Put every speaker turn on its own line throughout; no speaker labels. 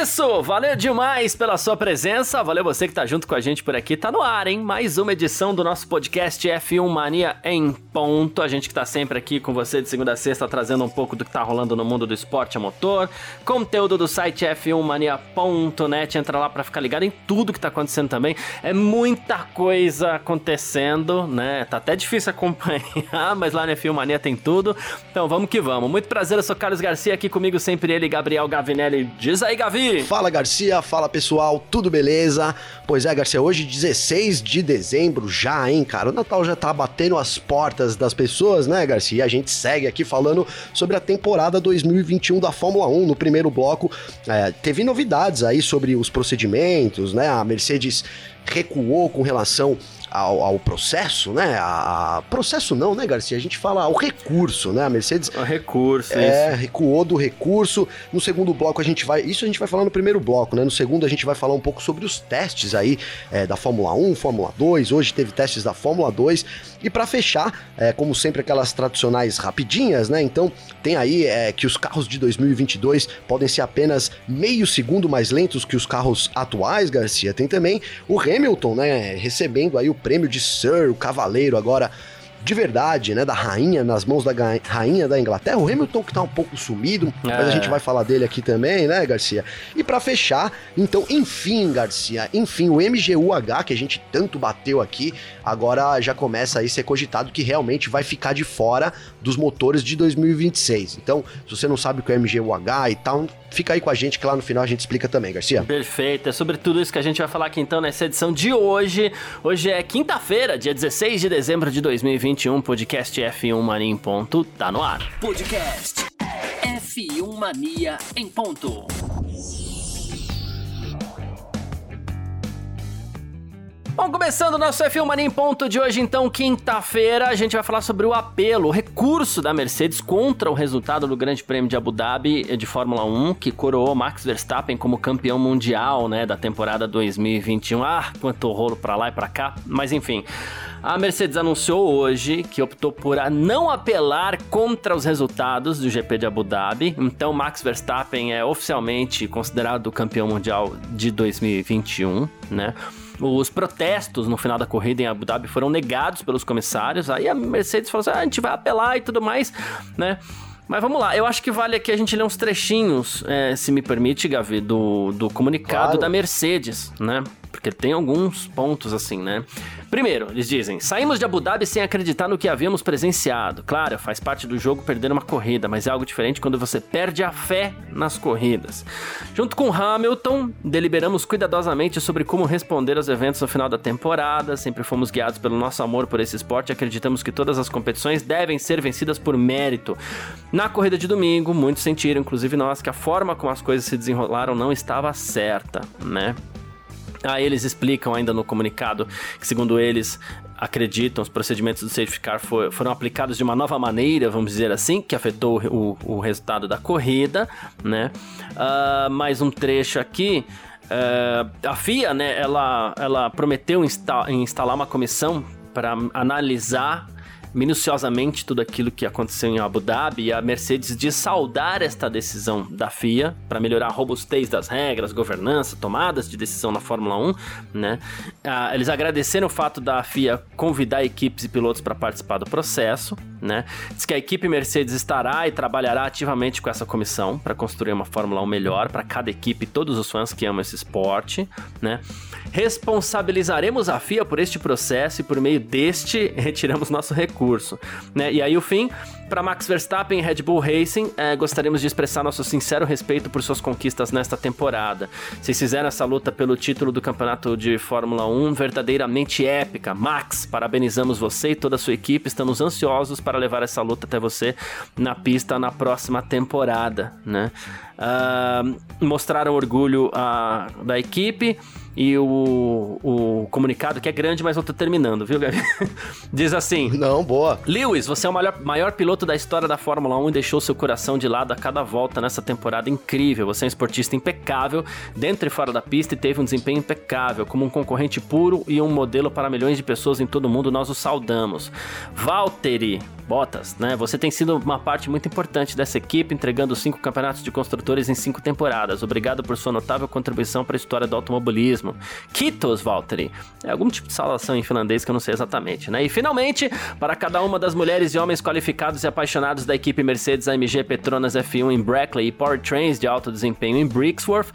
Isso, valeu demais pela sua presença, valeu você que tá junto com a gente por aqui, tá no ar, hein? Mais uma edição do nosso podcast F1 Mania em ponto, a gente que tá sempre aqui com você de segunda a sexta, trazendo um pouco do que tá rolando no mundo do esporte a motor, conteúdo do site f1mania.net, entra lá para ficar ligado em tudo que tá acontecendo também, é muita coisa acontecendo, né? Tá até difícil acompanhar, mas lá no F1 Mania tem tudo, então vamos que vamos. Muito prazer, eu sou Carlos Garcia, aqui comigo sempre ele, Gabriel Gavinelli, diz aí, Gabriel.
Fala Garcia, fala pessoal, tudo beleza? Pois é, Garcia, hoje 16 de dezembro já, hein, cara? O Natal já tá batendo as portas das pessoas, né, Garcia? E a gente segue aqui falando sobre a temporada 2021 da Fórmula 1. No primeiro bloco, é, teve novidades aí sobre os procedimentos, né? A Mercedes recuou com relação ao, ao processo, né? A, a, processo não, né, Garcia? A gente fala o recurso, né? A Mercedes.
O recurso,
é, isso. recuou do recurso. No segundo bloco a gente vai. Isso a gente vai falar no primeiro bloco, né? No segundo a gente vai falar um pouco sobre os testes aí é, da Fórmula 1, Fórmula 2. Hoje teve testes da Fórmula 2. E para fechar, é, como sempre, aquelas tradicionais rapidinhas, né? Então tem aí é, que os carros de 2022 podem ser apenas meio segundo mais lentos que os carros atuais, Garcia. Tem também o Hamilton, né? Recebendo aí o prêmio de Sir, o Cavaleiro, agora de verdade, né, da rainha nas mãos da rainha da Inglaterra, o Hamilton que tá um pouco sumido, é. mas a gente vai falar dele aqui também, né, Garcia? E para fechar, então, enfim, Garcia, enfim, o MGUH que a gente tanto bateu aqui, agora já começa a ser cogitado que realmente vai ficar de fora dos motores de 2026. Então, se você não sabe o que é MGUH e tal, fica aí com a gente que lá no final a gente explica também, Garcia.
Perfeito, é sobre tudo isso que a gente vai falar aqui então nessa edição de hoje. Hoje é quinta-feira, dia 16 de dezembro de 2021, podcast F1 Mania em ponto, tá no ar.
Podcast F1 Mania em ponto.
Bom, começando o nosso F1 Mania em ponto de hoje, então, quinta-feira, a gente vai falar sobre o apelo, o recurso da Mercedes contra o resultado do Grande Prêmio de Abu Dhabi de Fórmula 1, que coroou Max Verstappen como campeão mundial, né, da temporada 2021. Ah, quanto rolo pra lá e pra cá, mas enfim. A Mercedes anunciou hoje que optou por não apelar contra os resultados do GP de Abu Dhabi. Então, Max Verstappen é oficialmente considerado o campeão mundial de 2021, né? Os protestos no final da corrida em Abu Dhabi foram negados pelos comissários. Aí a Mercedes falou assim: ah, a gente vai apelar e tudo mais, né? Mas vamos lá, eu acho que vale aqui a gente ler uns trechinhos, é, se me permite, Gavi, do, do comunicado claro. da Mercedes, né? Porque tem alguns pontos assim, né? Primeiro, eles dizem: saímos de Abu Dhabi sem acreditar no que havíamos presenciado. Claro, faz parte do jogo perder uma corrida, mas é algo diferente quando você perde a fé nas corridas. Junto com Hamilton, deliberamos cuidadosamente sobre como responder aos eventos no final da temporada. Sempre fomos guiados pelo nosso amor por esse esporte e acreditamos que todas as competições devem ser vencidas por mérito. Na corrida de domingo, muitos sentiram, inclusive nós, que a forma como as coisas se desenrolaram não estava certa, né? Aí eles explicam ainda no comunicado que, segundo eles, acreditam os procedimentos do safety car for, foram aplicados de uma nova maneira, vamos dizer assim, que afetou o, o resultado da corrida, né? Uh, mais um trecho aqui. Uh, a FIA, né, ela, ela prometeu insta instalar uma comissão para analisar minuciosamente tudo aquilo que aconteceu em Abu Dhabi e a Mercedes de saudar esta decisão da FIA para melhorar a robustez das regras, governança, tomadas de decisão na Fórmula 1, né? Ah, eles agradeceram o fato da FIA convidar equipes e pilotos para participar do processo, né? Diz que a equipe Mercedes estará e trabalhará ativamente com essa comissão para construir uma Fórmula 1 melhor para cada equipe e todos os fãs que amam esse esporte, né? Responsabilizaremos a FIA por este processo e por meio deste retiramos nosso recurso, né? E aí o fim, para Max Verstappen e Red Bull Racing, é, gostaríamos de expressar nosso sincero respeito por suas conquistas nesta temporada. Vocês fizeram essa luta pelo título do campeonato de Fórmula 1 verdadeiramente épica. Max, parabenizamos você e toda a sua equipe. Estamos ansiosos para levar essa luta até você na pista na próxima temporada, né? Uh, mostraram orgulho uh, da equipe E o, o comunicado, que é grande, mas eu tô terminando, viu, Gabi? Diz assim:
Não, boa.
Lewis, você é o maior, maior piloto da história da Fórmula 1 e deixou seu coração de lado a cada volta nessa temporada incrível. Você é um esportista impecável, dentro e fora da pista, e teve um desempenho impecável. Como um concorrente puro e um modelo para milhões de pessoas em todo o mundo, nós o saudamos. Valtteri Bottas, né? Você tem sido uma parte muito importante dessa equipe, entregando cinco campeonatos de construtores em cinco temporadas. Obrigado por sua notável contribuição para a história do automobilismo. Kitos, Valtteri. É algum tipo de saudação em finlandês que eu não sei exatamente, né? E finalmente, para cada uma das mulheres e homens qualificados e apaixonados da equipe Mercedes AMG Petronas F1 em Brackley e Powertrains de alto desempenho em Brixworth,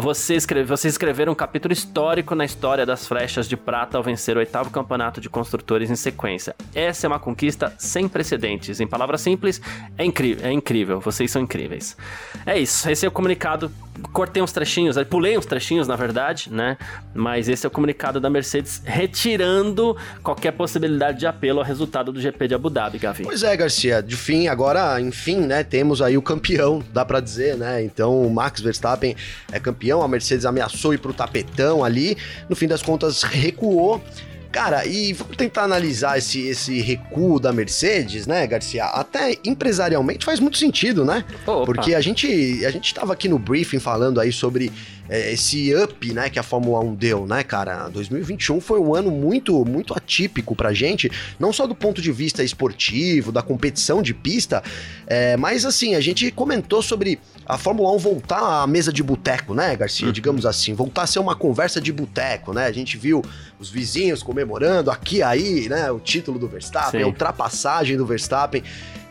você escreve, vocês escreveram um capítulo histórico na história das flechas de prata ao vencer o oitavo campeonato de construtores em sequência. Essa é uma conquista sem precedentes. Em palavras simples, é incrível, é incrível. Vocês são incríveis. É isso. Esse é o comunicado. Cortei uns trechinhos, pulei uns trechinhos, na verdade, né? Mas esse é o comunicado da Mercedes retirando qualquer possibilidade de apelo ao resultado do GP de Abu Dhabi, Gavi.
Pois é, Garcia. De fim, agora, enfim, né? Temos aí o campeão, dá para dizer, né? Então, o Max Verstappen é campeão. A Mercedes ameaçou ir pro tapetão ali. No fim das contas, recuou. Cara, e vamos tentar analisar esse, esse recuo da Mercedes, né, Garcia? Até empresarialmente faz muito sentido, né? Opa. Porque a gente, a gente tava aqui no briefing falando aí sobre é, esse up, né, que a Fórmula 1 deu, né, cara? 2021 foi um ano muito, muito atípico pra gente, não só do ponto de vista esportivo, da competição de pista, é, mas assim, a gente comentou sobre a Fórmula 1 voltar à mesa de boteco, né, Garcia? Uhum. Digamos assim, voltar a ser uma conversa de boteco, né? A gente viu os vizinhos comemorando aqui aí, né, o título do Verstappen, Sim. a ultrapassagem do Verstappen.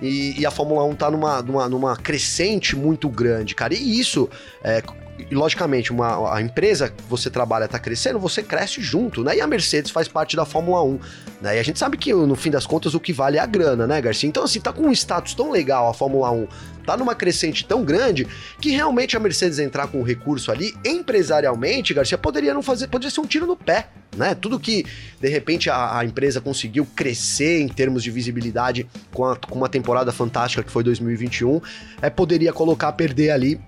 E, e, a Fórmula 1 tá numa, numa, numa crescente muito grande, cara. E isso é, e logicamente, uma, a empresa que você trabalha está crescendo, você cresce junto, né? E a Mercedes faz parte da Fórmula 1, né? E a gente sabe que no fim das contas o que vale é a grana, né, Garcia? Então, assim, tá com um status tão legal a Fórmula 1, tá numa crescente tão grande que realmente a Mercedes entrar com o recurso ali, empresarialmente, Garcia, poderia não fazer, poderia ser um tiro no pé, né? Tudo que de repente a, a empresa conseguiu crescer em termos de visibilidade com, a, com uma temporada fantástica que foi 2021, é, poderia colocar a perder ali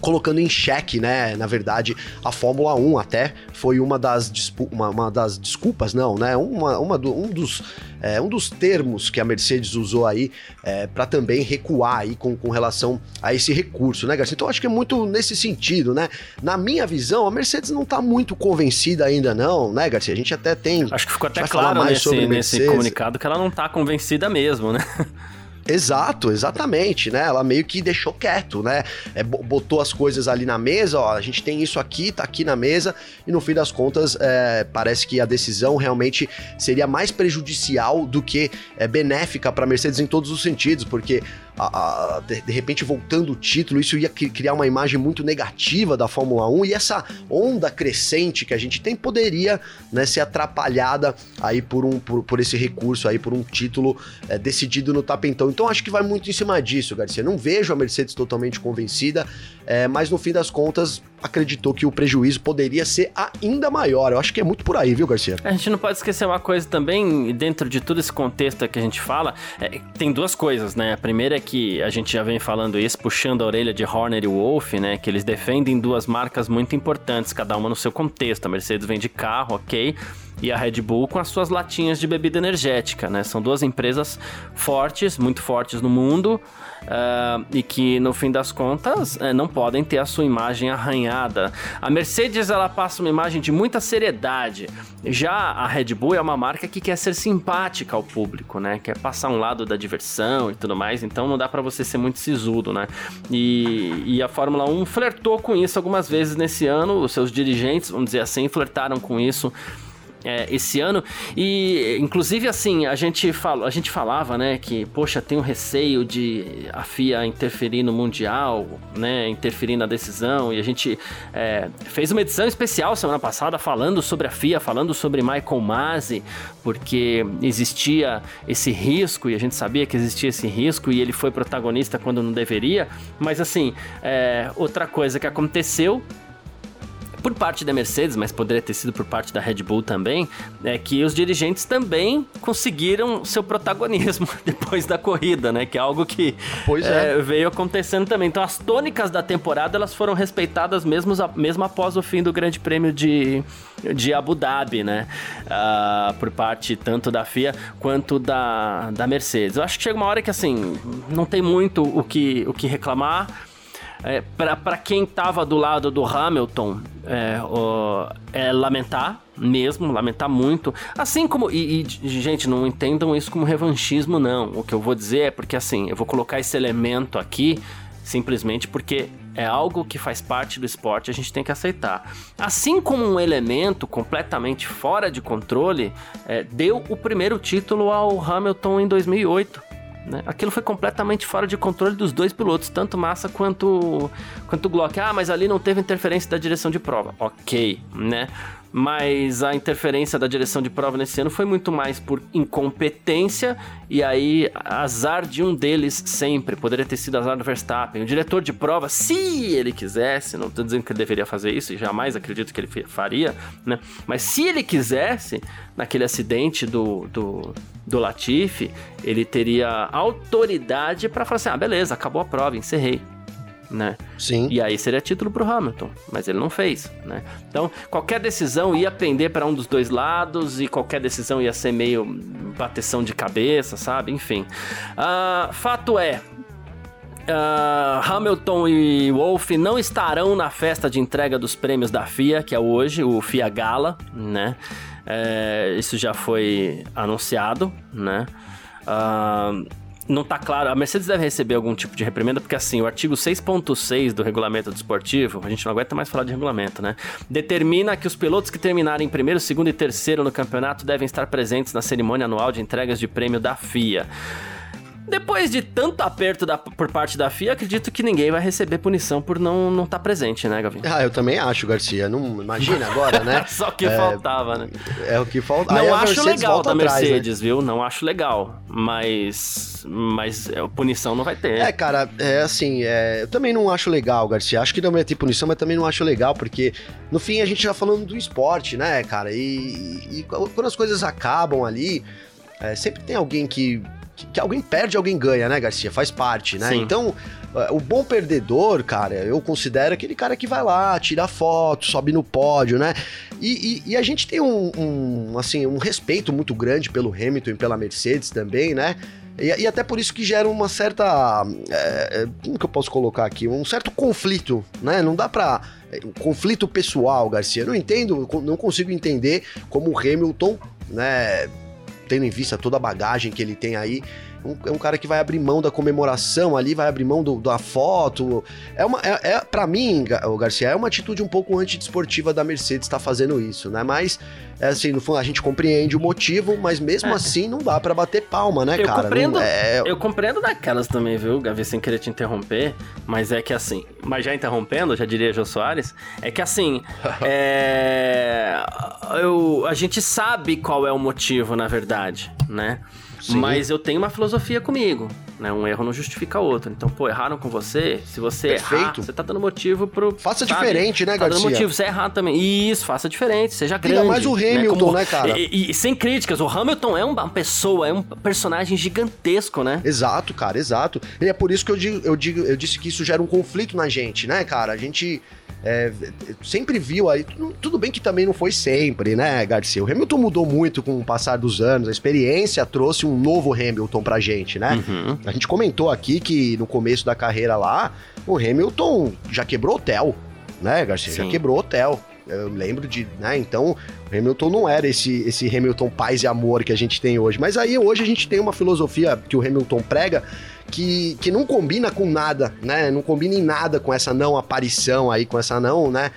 colocando em xeque, né? Na verdade, a Fórmula 1 até foi uma das, uma, uma das desculpas, não, né? Uma, uma do, um, dos, é, um dos termos que a Mercedes usou aí é, para também recuar aí com, com relação a esse recurso, né, Garcia? Então acho que é muito nesse sentido, né? Na minha visão, a Mercedes não tá muito convencida ainda, não, né, Garcia? A gente até tem.
Acho que ficou até claro nesse, nesse comunicado que ela não tá convencida mesmo, né?
Exato, exatamente, né? Ela meio que deixou quieto, né? É, botou as coisas ali na mesa, ó, a gente tem isso aqui, tá aqui na mesa, e no fim das contas, é, parece que a decisão realmente seria mais prejudicial do que é, benéfica para Mercedes em todos os sentidos, porque a, a, de, de, repente voltando o título, isso ia criar uma imagem muito negativa da Fórmula 1 e essa onda crescente que a gente tem poderia né, ser atrapalhada aí por, um, por, por esse recurso aí, por um título é, decidido no tapentão. Então acho que vai muito em cima disso, Garcia. Não vejo a Mercedes totalmente convencida, é, mas no fim das contas acreditou que o prejuízo poderia ser ainda maior. Eu acho que é muito por aí, viu, Garcia?
A gente não pode esquecer uma coisa também, dentro de todo esse contexto que a gente fala, é, tem duas coisas, né? A primeira é que a gente já vem falando isso, puxando a orelha de Horner e Wolff, né? Que eles defendem duas marcas muito importantes, cada uma no seu contexto. A Mercedes vende carro, ok e a Red Bull com as suas latinhas de bebida energética, né? São duas empresas fortes, muito fortes no mundo uh, e que no fim das contas uh, não podem ter a sua imagem arranhada. A Mercedes ela passa uma imagem de muita seriedade. Já a Red Bull é uma marca que quer ser simpática ao público, né? Quer passar um lado da diversão e tudo mais. Então não dá para você ser muito sisudo, né? E, e a Fórmula 1 flertou com isso algumas vezes nesse ano. Os seus dirigentes, vamos dizer assim, flertaram com isso é, esse ano. E, inclusive, assim, a gente, fala, a gente falava, né, que, poxa, tem um receio de a FIA interferir no Mundial, né, interferir na decisão. E a gente é, fez uma edição especial semana passada falando sobre a FIA, falando sobre Michael Masi, porque existia esse risco e a gente sabia que existia esse risco e ele foi protagonista quando não deveria. Mas, assim, é, outra coisa que aconteceu por parte da Mercedes, mas poderia ter sido por parte da Red Bull também, é que os dirigentes também conseguiram seu protagonismo depois da corrida, né? Que é algo que é, é. veio acontecendo também. Então as tônicas da temporada elas foram respeitadas mesmo, mesmo após o fim do Grande Prêmio de, de Abu Dhabi, né? Uh, por parte tanto da FIA quanto da, da Mercedes. Eu acho que chega uma hora que assim não tem muito o que, o que reclamar é, para quem tava do lado do Hamilton, é, é, lamentar mesmo, lamentar muito. Assim como. E, e, gente, não entendam isso como revanchismo, não. O que eu vou dizer é porque, assim, eu vou colocar esse elemento aqui simplesmente porque é algo que faz parte do esporte, a gente tem que aceitar. Assim como um elemento completamente fora de controle é, deu o primeiro título ao Hamilton em 2008. Né? Aquilo foi completamente fora de controle dos dois pilotos, tanto Massa quanto quanto Glock. Ah, mas ali não teve interferência da direção de prova. Ok, né? Mas a interferência da direção de prova nesse ano foi muito mais por incompetência e aí azar de um deles sempre. Poderia ter sido azar do Verstappen. O diretor de prova, se ele quisesse, não estou dizendo que ele deveria fazer isso, e jamais acredito que ele faria, né? Mas se ele quisesse, naquele acidente do, do, do Latifi, ele teria autoridade para falar assim: ah, beleza, acabou a prova, encerrei né?
Sim.
E aí seria título pro Hamilton, mas ele não fez, né? Então, qualquer decisão ia pender para um dos dois lados e qualquer decisão ia ser meio bateção de cabeça, sabe? Enfim. Uh, fato é, Uh, Hamilton e Wolff não estarão na festa de entrega dos prêmios da FIA, que é hoje, o FIA Gala, né? É, isso já foi anunciado, né? Uh, não tá claro. A Mercedes deve receber algum tipo de reprimenda, porque assim, o artigo 6.6 do regulamento desportivo, a gente não aguenta mais falar de regulamento, né? Determina que os pilotos que terminarem em primeiro, segundo e terceiro no campeonato devem estar presentes na cerimônia anual de entregas de prêmio da FIA. Depois de tanto aperto da, por parte da FIA, acredito que ninguém vai receber punição por não estar não tá presente, né, Gavin?
Ah, eu também acho, Garcia. Não imagina agora, né?
Só que é, faltava, né?
É o que falta.
Não acho legal da atrás, né? Mercedes, né? viu? Não acho legal, mas mas é, punição não vai ter.
É, cara, é assim, é, eu também não acho legal, Garcia. Acho que não vai ter punição, mas também não acho legal, porque no fim a gente tá falando do esporte, né, cara? E, e quando as coisas acabam ali, é, sempre tem alguém que que, que, alguém perde, alguém ganha, né, Garcia? Faz parte, né? Sim. Então, é, o bom perdedor, cara, eu considero aquele cara que vai lá, tira foto, sobe no pódio, né? E, e, e a gente tem um, um, assim, um respeito muito grande pelo Hamilton e pela Mercedes também, né? E, e, até por isso que gera uma certa. É, é como que eu posso colocar aqui? Um certo conflito, né? Não dá pra. Um conflito pessoal, Garcia. Eu não entendo, não consigo entender como o Hamilton, né? Tendo em vista toda a bagagem que ele tem aí, um, é um cara que vai abrir mão da comemoração ali, vai abrir mão do, da foto. É uma, é, é para mim, o Garcia, é uma atitude um pouco antidesportiva da Mercedes estar tá fazendo isso, né? Mas é assim, no fundo a gente compreende o motivo, mas mesmo é. assim não dá para bater palma, né,
eu
cara?
Compreendo,
não,
é... Eu compreendo daquelas também, viu, Gavi, sem querer te interromper, mas é que assim, mas já interrompendo, já diria Jô Soares, é que assim, é, eu, a gente sabe qual é o motivo, na verdade, né? Sim. Mas eu tenho uma filosofia comigo, né? Um erro não justifica outro. Então, pô, erraram com você. Se você Perfeito. errar, você tá dando motivo pro.
Faça sabe? diferente, né, tá Garcia? Tá
dando motivo, você é errar também. Isso, faça diferente, seja grande. Ainda
mais o né? Hamilton, né, Como... né cara?
E, e, sem críticas, o Hamilton é uma pessoa, é um personagem gigantesco, né?
Exato, cara, exato. E é por isso que eu digo, eu digo, eu disse que isso gera um conflito na gente, né, cara? A gente é, sempre viu aí. Tudo bem que também não foi sempre, né, Garcia? O Hamilton mudou muito com o passar dos anos, a experiência trouxe um novo Hamilton pra gente, né? Uhum. A gente comentou aqui que no começo da carreira lá, o Hamilton já quebrou hotel, né, Garcia? Sim. Já quebrou hotel. Eu lembro de, né? Então, Hamilton não era esse, esse Hamilton paz e amor que a gente tem hoje. Mas aí hoje a gente tem uma filosofia que o Hamilton prega que, que não combina com nada, né? Não combina em nada com essa não aparição aí, com essa não, né?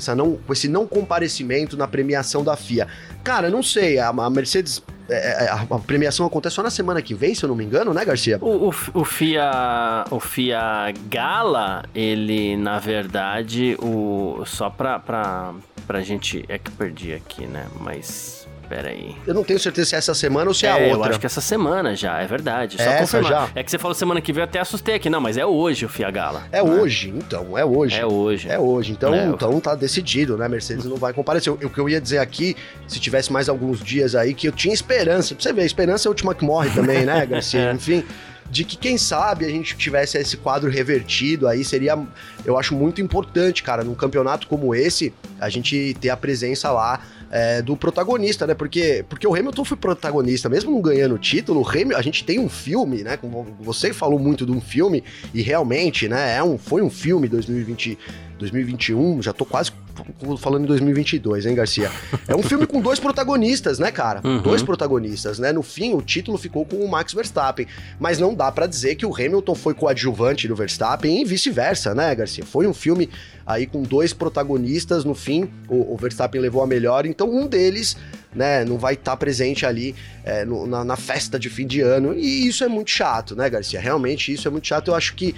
Essa não, esse não comparecimento na premiação da FIA. Cara, não sei, a, a Mercedes é, é, a, a, premiação acontece só na semana que vem, se eu não me engano, né, Garcia?
O, o, o, FIA, o FIA Gala, ele, na verdade, o, só pra, pra, pra gente. É que perdi aqui, né? Mas Pera aí.
Eu não tenho certeza se é essa semana ou se é, é a outra.
Eu acho que é essa semana já, é verdade. Só é essa já? É que você falou semana que vem, eu até assustei aqui. Não, mas é hoje o Fiagala.
É né? hoje, então, é hoje.
É hoje.
É hoje. Então, é, então tá decidido, né? Mercedes não vai comparecer. O, o que eu ia dizer aqui, se tivesse mais alguns dias aí, que eu tinha esperança. Pra você ver, a esperança é a última que morre também, né, Garcia? É. Enfim de que quem sabe a gente tivesse esse quadro revertido aí seria, eu acho muito importante, cara, num campeonato como esse, a gente ter a presença lá é, do protagonista, né? Porque, porque o Hamilton foi protagonista, mesmo não ganhando o título, o Hamilton, a gente tem um filme, né? Você falou muito de um filme, e realmente, né? É um, foi um filme 2020, 2021, já tô quase falando em 2022, hein, Garcia? É um filme com dois protagonistas, né, cara? Uhum. Dois protagonistas, né? No fim, o título ficou com o Max Verstappen, mas não dá para dizer que o Hamilton foi coadjuvante do Verstappen e vice-versa, né, Garcia? Foi um filme aí com dois protagonistas, no fim, o, o Verstappen levou a melhor, então um deles né, não vai estar tá presente ali é, no, na, na, festa de fim de ano. E isso é muito chato, né, Garcia? Realmente isso é muito chato. Eu acho que,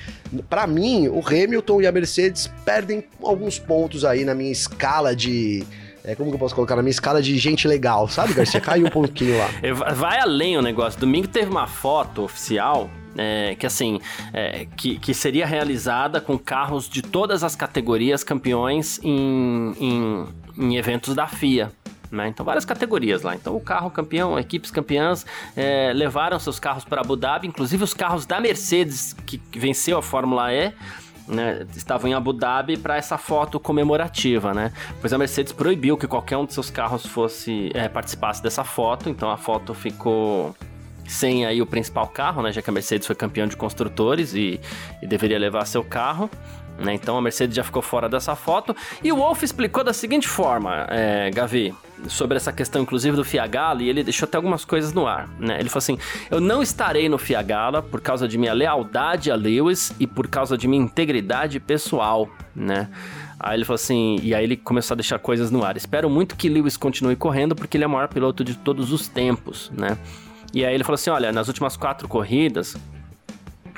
para mim, o Hamilton e a Mercedes perdem alguns pontos aí na minha escala de. É, como que eu posso colocar? Na minha escala de gente legal, sabe, Garcia? Caiu um pouquinho lá.
Vai além o negócio. Domingo teve uma foto oficial é, que assim, é, que, que seria realizada com carros de todas as categorias campeões em, em, em eventos da FIA. Né? Então, várias categorias lá. Então, o carro campeão, equipes campeãs é, levaram seus carros para Abu Dhabi, inclusive os carros da Mercedes, que, venceu a Fórmula E. Né, estavam em Abu Dhabi para essa foto comemorativa, né? Pois a Mercedes proibiu que qualquer um de seus carros fosse é, participasse dessa foto, então a foto ficou sem aí o principal carro, né? Já que a Mercedes foi campeão de construtores e, e deveria levar seu carro. Né? Então a Mercedes já ficou fora dessa foto. E o Wolff explicou da seguinte forma, é, Gavi, sobre essa questão, inclusive, do Fiagala, e ele deixou até algumas coisas no ar. Né? Ele falou assim: Eu não estarei no Fiagala por causa de minha lealdade a Lewis e por causa de minha integridade pessoal. Né? Aí ele falou assim, e aí ele começou a deixar coisas no ar. Espero muito que Lewis continue correndo, porque ele é o maior piloto de todos os tempos, né? E aí ele falou assim: olha, nas últimas quatro corridas,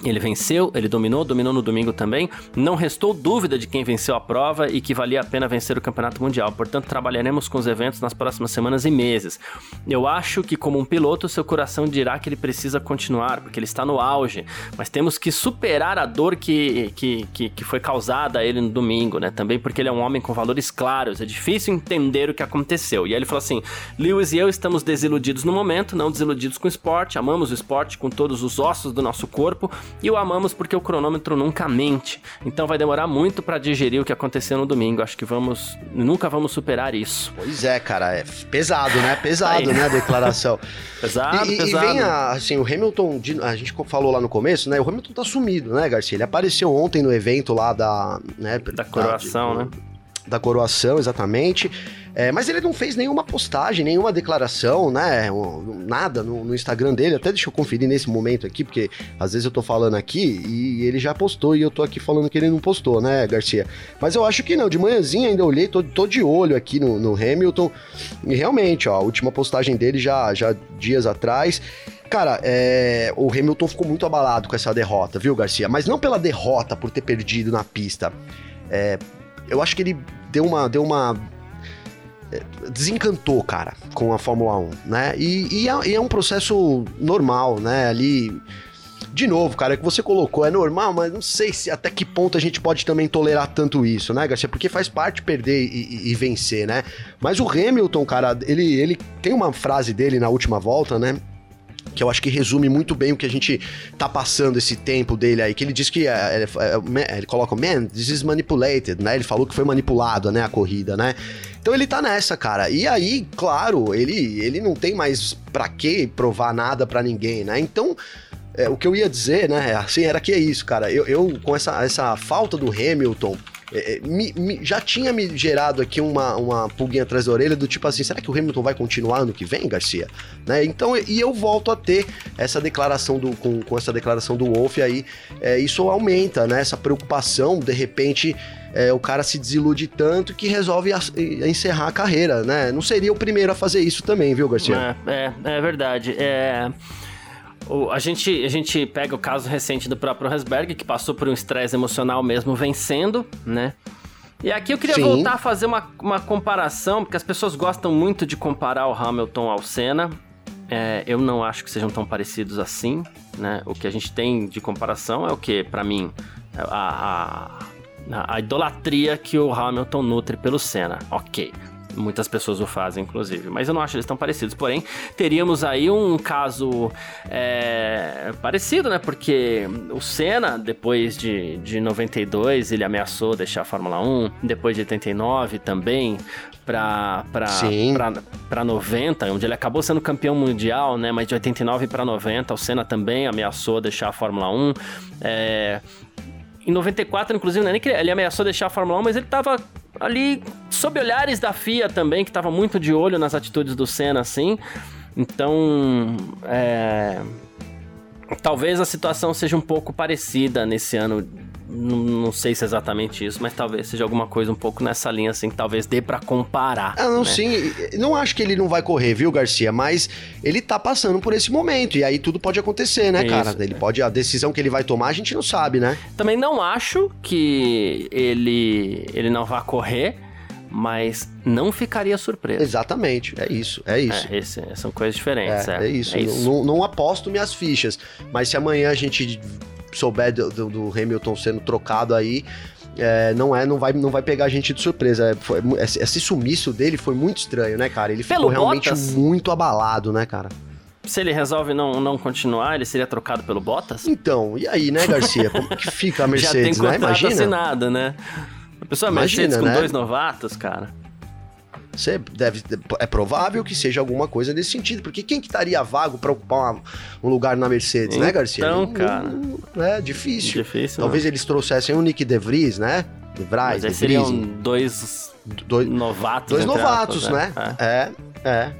ele venceu, ele dominou, dominou no domingo também. Não restou dúvida de quem venceu a prova e que valia a pena vencer o Campeonato Mundial. Portanto, trabalharemos com os eventos nas próximas semanas e meses. Eu acho que, como um piloto, seu coração dirá que ele precisa continuar, porque ele está no auge. Mas temos que superar a dor que, que, que, que foi causada a ele no domingo, né? Também porque ele é um homem com valores claros. É difícil entender o que aconteceu. E aí ele falou assim: Lewis e eu estamos desiludidos no momento, não desiludidos com o esporte. Amamos o esporte com todos os ossos do nosso corpo e o amamos porque o cronômetro nunca mente. Então vai demorar muito para digerir o que aconteceu no domingo. Acho que vamos nunca vamos superar isso.
Pois é, cara, é pesado, né? Pesado, né, a declaração.
pesado,
e,
pesado.
E vem a, assim, o Hamilton, a gente falou lá no começo, né? O Hamilton tá sumido, né, Garcia? Ele apareceu ontem no evento lá da, né,
da coroação, da, de, né?
Da coroação, exatamente. É, mas ele não fez nenhuma postagem, nenhuma declaração, né? Nada no, no, Instagram dele. Até deixa eu conferir nesse momento aqui, porque às vezes eu tô falando aqui e ele já postou e eu tô aqui falando que ele não postou, né, Garcia? Mas eu acho que não. De manhãzinha ainda olhei, tô, tô de olho aqui no, no Hamilton. E realmente, ó, a última postagem dele já, já dias atrás. Cara, é, o Hamilton ficou muito abalado com essa derrota, viu, Garcia? Mas não pela derrota por ter perdido na pista. É, eu acho que ele deu uma, deu uma desencantou, cara, com a Fórmula 1, né? E, e, é, e, é, um processo normal, né? Ali. De novo, cara, é que você colocou é normal, mas não sei se até que ponto a gente pode também tolerar tanto isso, né, Garcia? Porque faz parte perder e, e vencer, né? Mas o Hamilton, cara, ele, ele tem uma frase dele na última volta, né? Que eu acho que resume muito bem o que a gente tá passando esse tempo dele aí, que ele diz que é, ele, é, ele coloca, man, this is manipulated, né? Ele falou que foi manipulado, né, a corrida, né? Então ele tá nessa, cara. E aí, claro, ele, ele não tem mais pra que provar nada para ninguém, né? Então, é, o que eu ia dizer, né, assim, era que é isso, cara. Eu, eu com essa, essa falta do Hamilton, é, é, me, me, já tinha me gerado aqui uma, uma pulguinha atrás da orelha do tipo assim, será que o Hamilton vai continuar ano que vem, Garcia? Né? Então, e eu volto a ter essa declaração do, com, com essa declaração do Wolff aí, é, isso aumenta, né? Essa preocupação, de repente, é, o cara se desilude tanto que resolve a, a encerrar a carreira, né? Não seria o primeiro a fazer isso também, viu, Garcia?
É, é, é verdade. É... O, a, gente, a gente pega o caso recente do próprio Rosberg, que passou por um estresse emocional mesmo vencendo, né? E aqui eu queria Sim. voltar a fazer uma, uma comparação, porque as pessoas gostam muito de comparar o Hamilton ao Senna. É, eu não acho que sejam tão parecidos assim, né? O que a gente tem de comparação é o que, para mim, a, a, a, idolatria que o Hamilton nutre pelo Senna. Ok. Muitas pessoas o fazem, inclusive. Mas eu não acho eles tão parecidos. Porém, teríamos aí um caso é, parecido, né? Porque o Senna, depois de, de 92, ele ameaçou deixar a Fórmula 1. Depois de 89 também, para para 90, onde ele acabou sendo campeão mundial, né? Mas de 89 para 90, o Senna também ameaçou deixar a Fórmula 1. É, em 94, inclusive, é nem ele ameaçou deixar a Fórmula 1, mas ele estava ali sob olhares da FIA também, que estava muito de olho nas atitudes do Senna, assim. Então, é... talvez a situação seja um pouco parecida nesse ano não, não, sei se é exatamente isso, mas talvez seja alguma coisa um pouco nessa linha, assim, que talvez dê para comparar.
Ah, não, né? sim. Não acho que ele não vai correr, viu, Garcia? Mas ele tá passando por esse momento. E aí tudo pode acontecer, né, isso, cara? Ele pode. A decisão que ele vai tomar, a gente não sabe, né?
Também não acho que ele, ele não vá correr mas não ficaria surpreso.
Exatamente, é isso, é isso.
É, esse, são coisas diferentes.
É, é, é isso. É isso. Não, não, aposto minhas fichas, mas se amanhã a gente souber do, do, do Hamilton sendo trocado aí, é, não é, não vai, não vai pegar a gente de surpresa. É, foi, esse sumiço dele foi muito estranho, né, cara? Ele ficou realmente Bottas? muito abalado, né, cara?
Se ele resolve não, não continuar, ele seria trocado pelo Bottas?
Então, e aí, né, Garcia? Como que fica a Mercedes, Já tem né? Imagina.
assinado, né? A pessoa Imagina, Mercedes com né? dois novatos, cara.
Você deve, é provável que seja alguma coisa nesse sentido, porque quem que estaria vago para ocupar um lugar na Mercedes,
então,
né, Garcia?
Então, cara.
é difícil.
Difícil.
Talvez eles trouxessem o Nick De Vries, né?
De Vries, Mas aí seriam dois, dois novatos.
Dois novatos, né? É. é, é.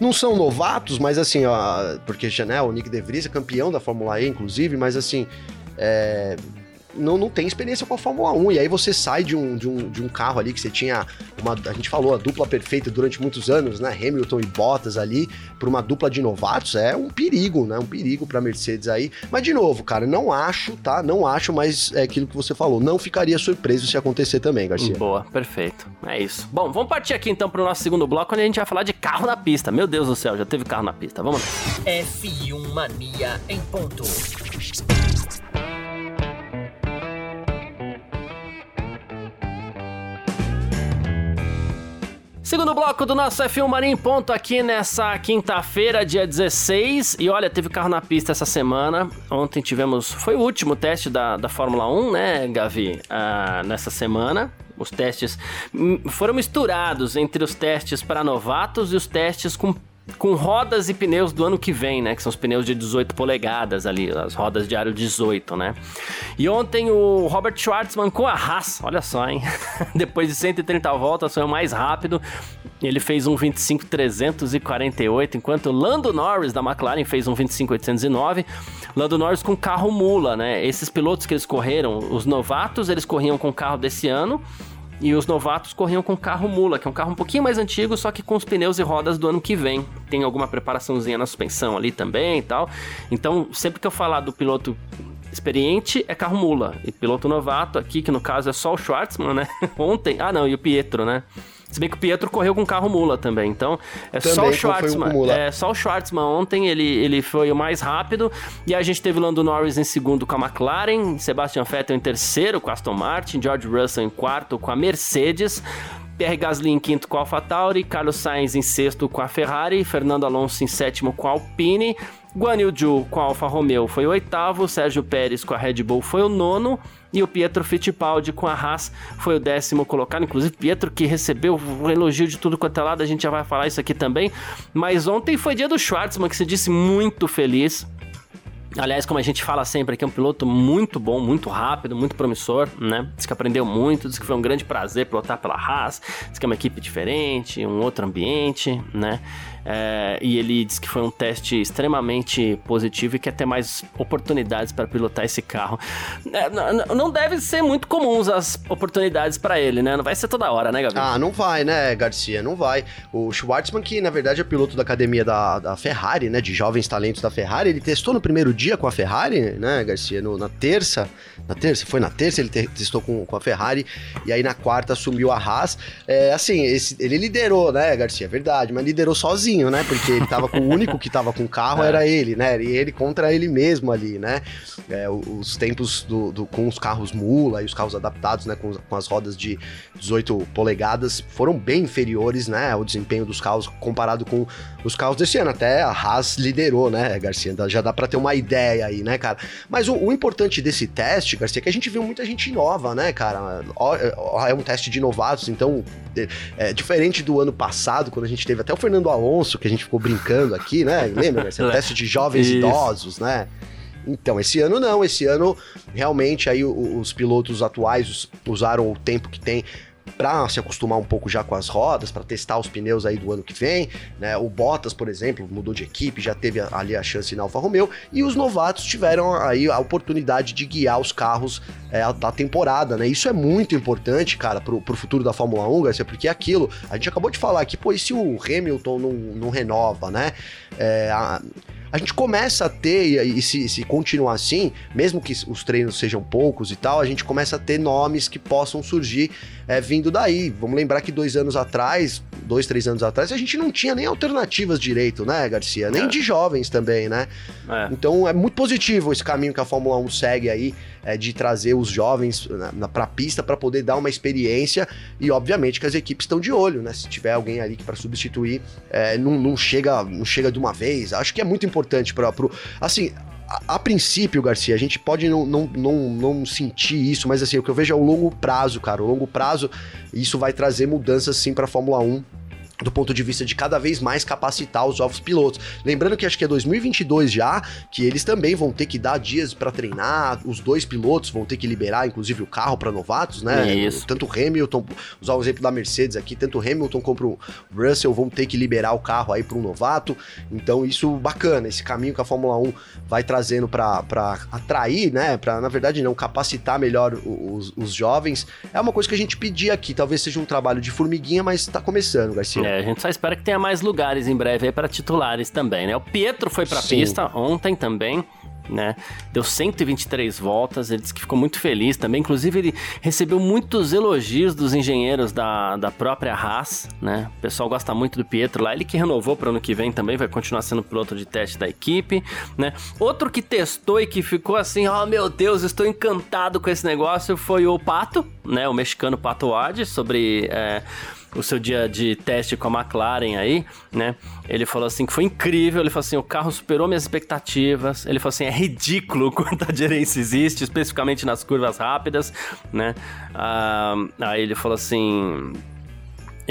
Não são novatos, mas assim, ó, porque né, o Nick De Vries é campeão da Fórmula E, inclusive, mas assim, é, não, não tem experiência com a Fórmula 1. E aí você sai de um, de um, de um carro ali que você tinha uma. A gente falou, a dupla perfeita durante muitos anos, né? Hamilton e Bottas ali, por uma dupla de novatos, é um perigo, né? Um perigo pra Mercedes aí. Mas, de novo, cara, não acho, tá? Não acho, mas é aquilo que você falou. Não ficaria surpreso se acontecer também, Garcia.
Boa, perfeito. É isso. Bom, vamos partir aqui então pro nosso segundo bloco, onde a gente vai falar de carro na pista. Meu Deus do céu, já teve carro na pista. Vamos lá.
F1 Mania em ponto.
Segundo bloco do nosso F1 Marinho ponto aqui nessa quinta-feira, dia 16. E olha, teve carro na pista essa semana. Ontem tivemos. Foi o último teste da, da Fórmula 1, né, Gavi? Ah, nessa semana. Os testes foram misturados entre os testes para novatos e os testes com com rodas e pneus do ano que vem, né? Que são os pneus de 18 polegadas ali, as rodas de aro 18, né? E ontem o Robert Schwartzman com a Haas, olha só, hein? Depois de 130 voltas, foi o mais rápido. Ele fez um 25.348, enquanto Lando Norris da McLaren fez um 25.809. Lando Norris com carro mula, né? Esses pilotos que eles correram, os novatos, eles corriam com o carro desse ano e os novatos corriam com carro mula, que é um carro um pouquinho mais antigo, só que com os pneus e rodas do ano que vem. Tem alguma preparaçãozinha na suspensão ali também e tal. Então, sempre que eu falar do piloto experiente é carro mula. E piloto novato aqui, que no caso é só o Schwartzman, né? Ontem. Ah, não, e o Pietro, né? Se bem que o Pietro correu com carro mula também. Então, é também só o Schwartzman. É só o Schwartzman ontem, ele, ele foi o mais rápido. E a gente teve Lando Norris em segundo com a McLaren, Sebastian Vettel em terceiro com a Aston Martin, George Russell em quarto com a Mercedes. Pierre Gasly em quinto com a AlphaTauri, Carlos Sainz em sexto com a Ferrari, Fernando Alonso em sétimo com a Alpine, Guan Yu com a Alfa Romeo foi o oitavo, Sérgio Pérez com a Red Bull foi o nono e o Pietro Fittipaldi com a Haas foi o décimo colocado. Inclusive, Pietro que recebeu o elogio de tudo quanto é lado, a gente já vai falar isso aqui também. Mas ontem foi dia do Schwartzman, que se disse muito feliz. Aliás, como a gente fala sempre aqui, é um piloto muito bom, muito rápido, muito promissor, né? Diz que aprendeu muito, diz que foi um grande prazer pilotar pela Haas, diz que é uma equipe diferente, um outro ambiente, né? É, e ele disse que foi um teste extremamente positivo e quer ter mais oportunidades para pilotar esse carro. É, não deve ser muito comuns as oportunidades para ele, né? Não vai ser toda hora, né, Gabriel?
Ah, não vai, né, Garcia? Não vai. O Schwartzman, que na verdade é piloto da academia da, da Ferrari, né? De jovens talentos da Ferrari, ele testou no primeiro dia com a Ferrari, né, Garcia? No, na terça. Na terça? Foi na terça ele testou com, com a Ferrari. E aí na quarta assumiu a Haas. É, assim, esse, ele liderou, né, Garcia? Verdade, mas liderou sozinho, né? Porque ele tava com o único que tava com o carro, é. era ele, né? E ele contra ele mesmo ali, né? É, os tempos do, do, com os carros mula e os carros adaptados, né? Com, com as rodas de 18 polegadas foram bem inferiores, né? O desempenho dos carros comparado com os carros desse ano. Até a Haas liderou, né, Garcia? Já dá para ter uma ideia aí, né, cara? Mas o, o, importante desse teste, Garcia, é que a gente viu muita gente nova, né, cara? É um teste de novatos, então é, é diferente do ano passado, quando a gente teve até o Fernando Alonso, que a gente ficou brincando aqui, né? Lembra, Garcia? Um teste de jovens Isso. idosos, né? Então, esse ano não, esse ano realmente aí os pilotos atuais usaram o tempo que tem para se acostumar um pouco já com as rodas, para testar os pneus aí do ano que vem, né? O Bottas, por exemplo, mudou de equipe, já teve ali a chance na Alfa Romeo, e os novatos tiveram aí a oportunidade de guiar os carros é, da temporada, né? Isso é muito importante, cara, pro, pro futuro da Fórmula 1, Garcia, porque é aquilo, a gente acabou de falar aqui, pô, e se o Hamilton não, não renova, né? É, a, a gente começa a ter, e se, se continuar assim, mesmo que os treinos sejam poucos e tal, a gente começa a ter nomes que possam surgir é, vindo daí. Vamos lembrar que dois anos atrás, dois, três anos atrás, a gente não tinha nem alternativas direito, né, Garcia? Nem é. de jovens também, né? É. Então é muito positivo esse caminho que a Fórmula 1 segue aí, é, de trazer os jovens na, pra pista para poder dar uma experiência e, obviamente, que as equipes estão de olho, né? Se tiver alguém ali para substituir, é, não, não, chega, não chega de uma vez. Acho que é muito importante para pro. Assim, a, a, princípio, Garcia, a gente pode não, não, não, não sentir isso, mas assim, o que eu vejo é o longo prazo, cara. O longo prazo, isso vai trazer mudanças sim para Fórmula 1 do ponto de vista de cada vez mais capacitar os novos pilotos. Lembrando que acho que é 2022 já, que eles também vão ter que dar dias para treinar, os dois pilotos vão ter que liberar, inclusive, o carro para novatos, né? Isso. Tanto o Hamilton, usar o exemplo da Mercedes aqui, tanto o Hamilton como o Russell vão ter que liberar o carro aí para um novato. Então, isso bacana, esse caminho que a Fórmula 1 vai trazendo para atrair, né? Para, na verdade, não capacitar melhor os, os jovens, é uma coisa que a gente pedia aqui. Talvez seja um trabalho de formiguinha, mas está começando, Garcia.
É, a gente só espera que tenha mais lugares em breve aí para titulares também, né? O Pietro foi para a pista ontem também. Né? Deu 123 voltas, ele disse que ficou muito feliz também. Inclusive, ele recebeu muitos elogios dos engenheiros da, da própria Haas, né? O pessoal gosta muito do Pietro lá. Ele que renovou para o ano que vem também, vai continuar sendo piloto de teste da equipe, né? Outro que testou e que ficou assim, oh meu Deus, estou encantado com esse negócio, foi o Pato, né? O mexicano Pato Wade, sobre. É, o seu dia de teste com a McLaren aí, né? Ele falou assim que foi incrível. Ele falou assim: o carro superou minhas expectativas. Ele falou assim: é ridículo quanta aderência existe, especificamente nas curvas rápidas, né? Ah, aí ele falou assim: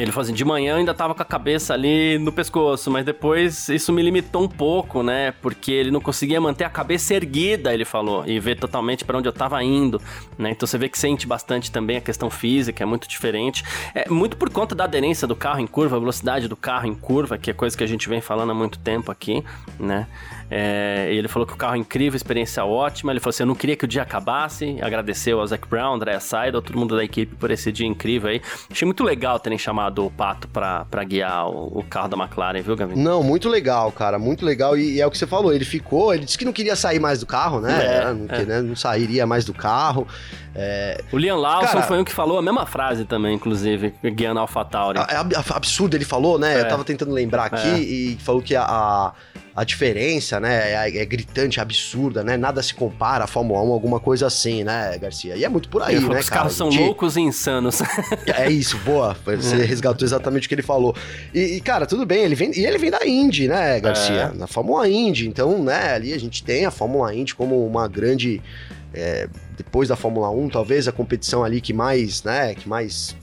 ele falou assim, de manhã eu ainda tava com a cabeça ali no pescoço, mas depois isso me limitou um pouco, né? Porque ele não conseguia manter a cabeça erguida, ele falou, e ver totalmente para onde eu tava indo, né? Então você vê que sente bastante também a questão física, é muito diferente. É muito por conta da aderência do carro em curva, a velocidade do carro em curva, que é coisa que a gente vem falando há muito tempo aqui, né? É, ele falou que o carro é incrível, experiência ótima. Ele falou assim: eu não queria que o dia acabasse. Agradeceu ao Zac Brown, André Seidel, todo mundo da equipe por esse dia incrível aí. Achei muito legal terem chamado o Pato pra, pra guiar o, o carro da McLaren, viu, Gavin?
Não, muito legal, cara, muito legal. E, e, é o que você falou: ele ficou, ele disse que não queria sair mais do carro, né? É, não, é. né? não sairia mais do carro.
É... O Liam Lawson cara, foi um que falou a mesma frase também, inclusive, guiando a AlphaTauri.
É, é absurdo, ele falou, né? Eu é. tava tentando lembrar aqui é. e falou que a, a a diferença, né, é, é, gritante, absurda, né? Nada se compara à Fórmula 1, alguma coisa assim, né, Garcia? E é muito por aí, né,
cara? Os carros são gente... loucos e insanos.
É isso, boa. Você é. resgatou exatamente o que ele falou. E, e, cara, tudo bem, ele vem, e ele vem da Indy, né, Garcia? É. Na Fórmula Indy. Então, né, ali a gente tem a Fórmula Indy como uma grande é, depois da Fórmula 1, talvez a competição ali que mais, né, que mais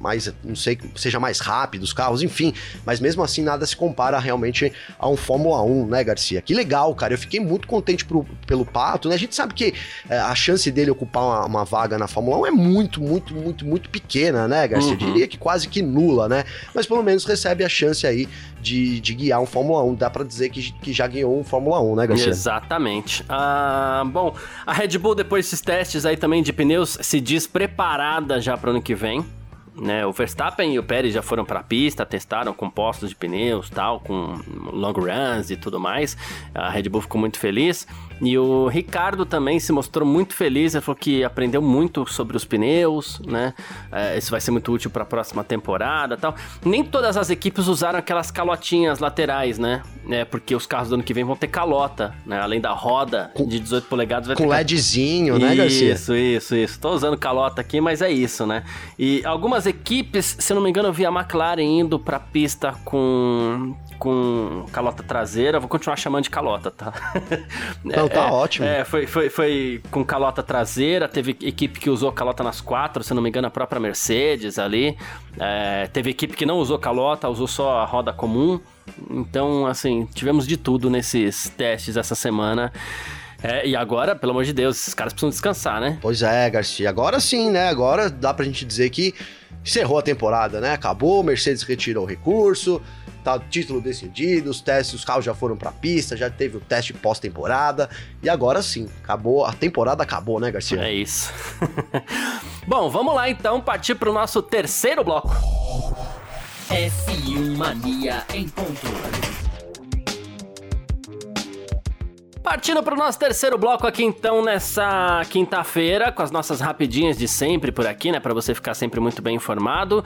mais, não sei, seja mais rápido os carros, enfim. Mas mesmo assim, nada se compara realmente a um Fórmula 1, né, Garcia? Que legal, cara. Eu fiquei muito contente pro, pelo Pato, né? A gente sabe que é, a chance dele ocupar uma, uma, vaga na Fórmula 1 é muito, muito, muito, muito pequena, né, Garcia? Uhum. Diria que quase que nula, né? Mas pelo menos recebe a chance aí de, de guiar um Fórmula 1. Dá para dizer que, que já guiou um Fórmula 1, né, Garcia?
Exatamente. Ah, bom, a Red Bull, depois desses testes aí também de pneus, se diz preparada já para o ano que vem. Né, o Verstappen e o Pérez já foram para a pista, testaram compostos de pneus, tal, com long runs e tudo mais. A Red Bull ficou muito feliz. E o Ricardo também se mostrou muito feliz, ele falou que aprendeu muito sobre os pneus, né? É, isso vai ser muito útil para a próxima temporada tal. Nem todas as equipes usaram aquelas calotinhas laterais, né? É, porque os carros do ano que vem vão ter calota, né? Além da roda com, de 18 polegadas. Vai
com
ter
LEDzinho, né, Garcia?
Isso, isso, isso. Tô usando calota aqui, mas é isso, né? E algumas equipes, se não me engano, eu vi a McLaren indo para a pista com com calota traseira, vou continuar chamando de calota, tá?
Não, tá
é,
ótimo.
É, foi, foi, foi com calota traseira, teve equipe que usou calota nas quatro, se não me engano, a própria Mercedes ali. É, teve equipe que não usou calota, usou só a roda comum. Então, assim, tivemos de tudo nesses testes essa semana. É, e agora, pelo amor de Deus, esses caras precisam descansar, né?
Pois é, Garcia. Agora sim, né? Agora dá pra gente dizer que encerrou a temporada, né? Acabou, Mercedes retirou o recurso, tá título decidido, os testes, os carros já foram pra pista, já teve o teste pós-temporada, e agora sim, acabou, a temporada acabou, né, Garcia?
É isso. Bom, vamos lá então partir pro nosso terceiro bloco.
F1 Mania em ponto.
Partindo para o nosso terceiro bloco aqui então nessa quinta-feira, com as nossas rapidinhas de sempre por aqui, né, para você ficar sempre muito bem informado.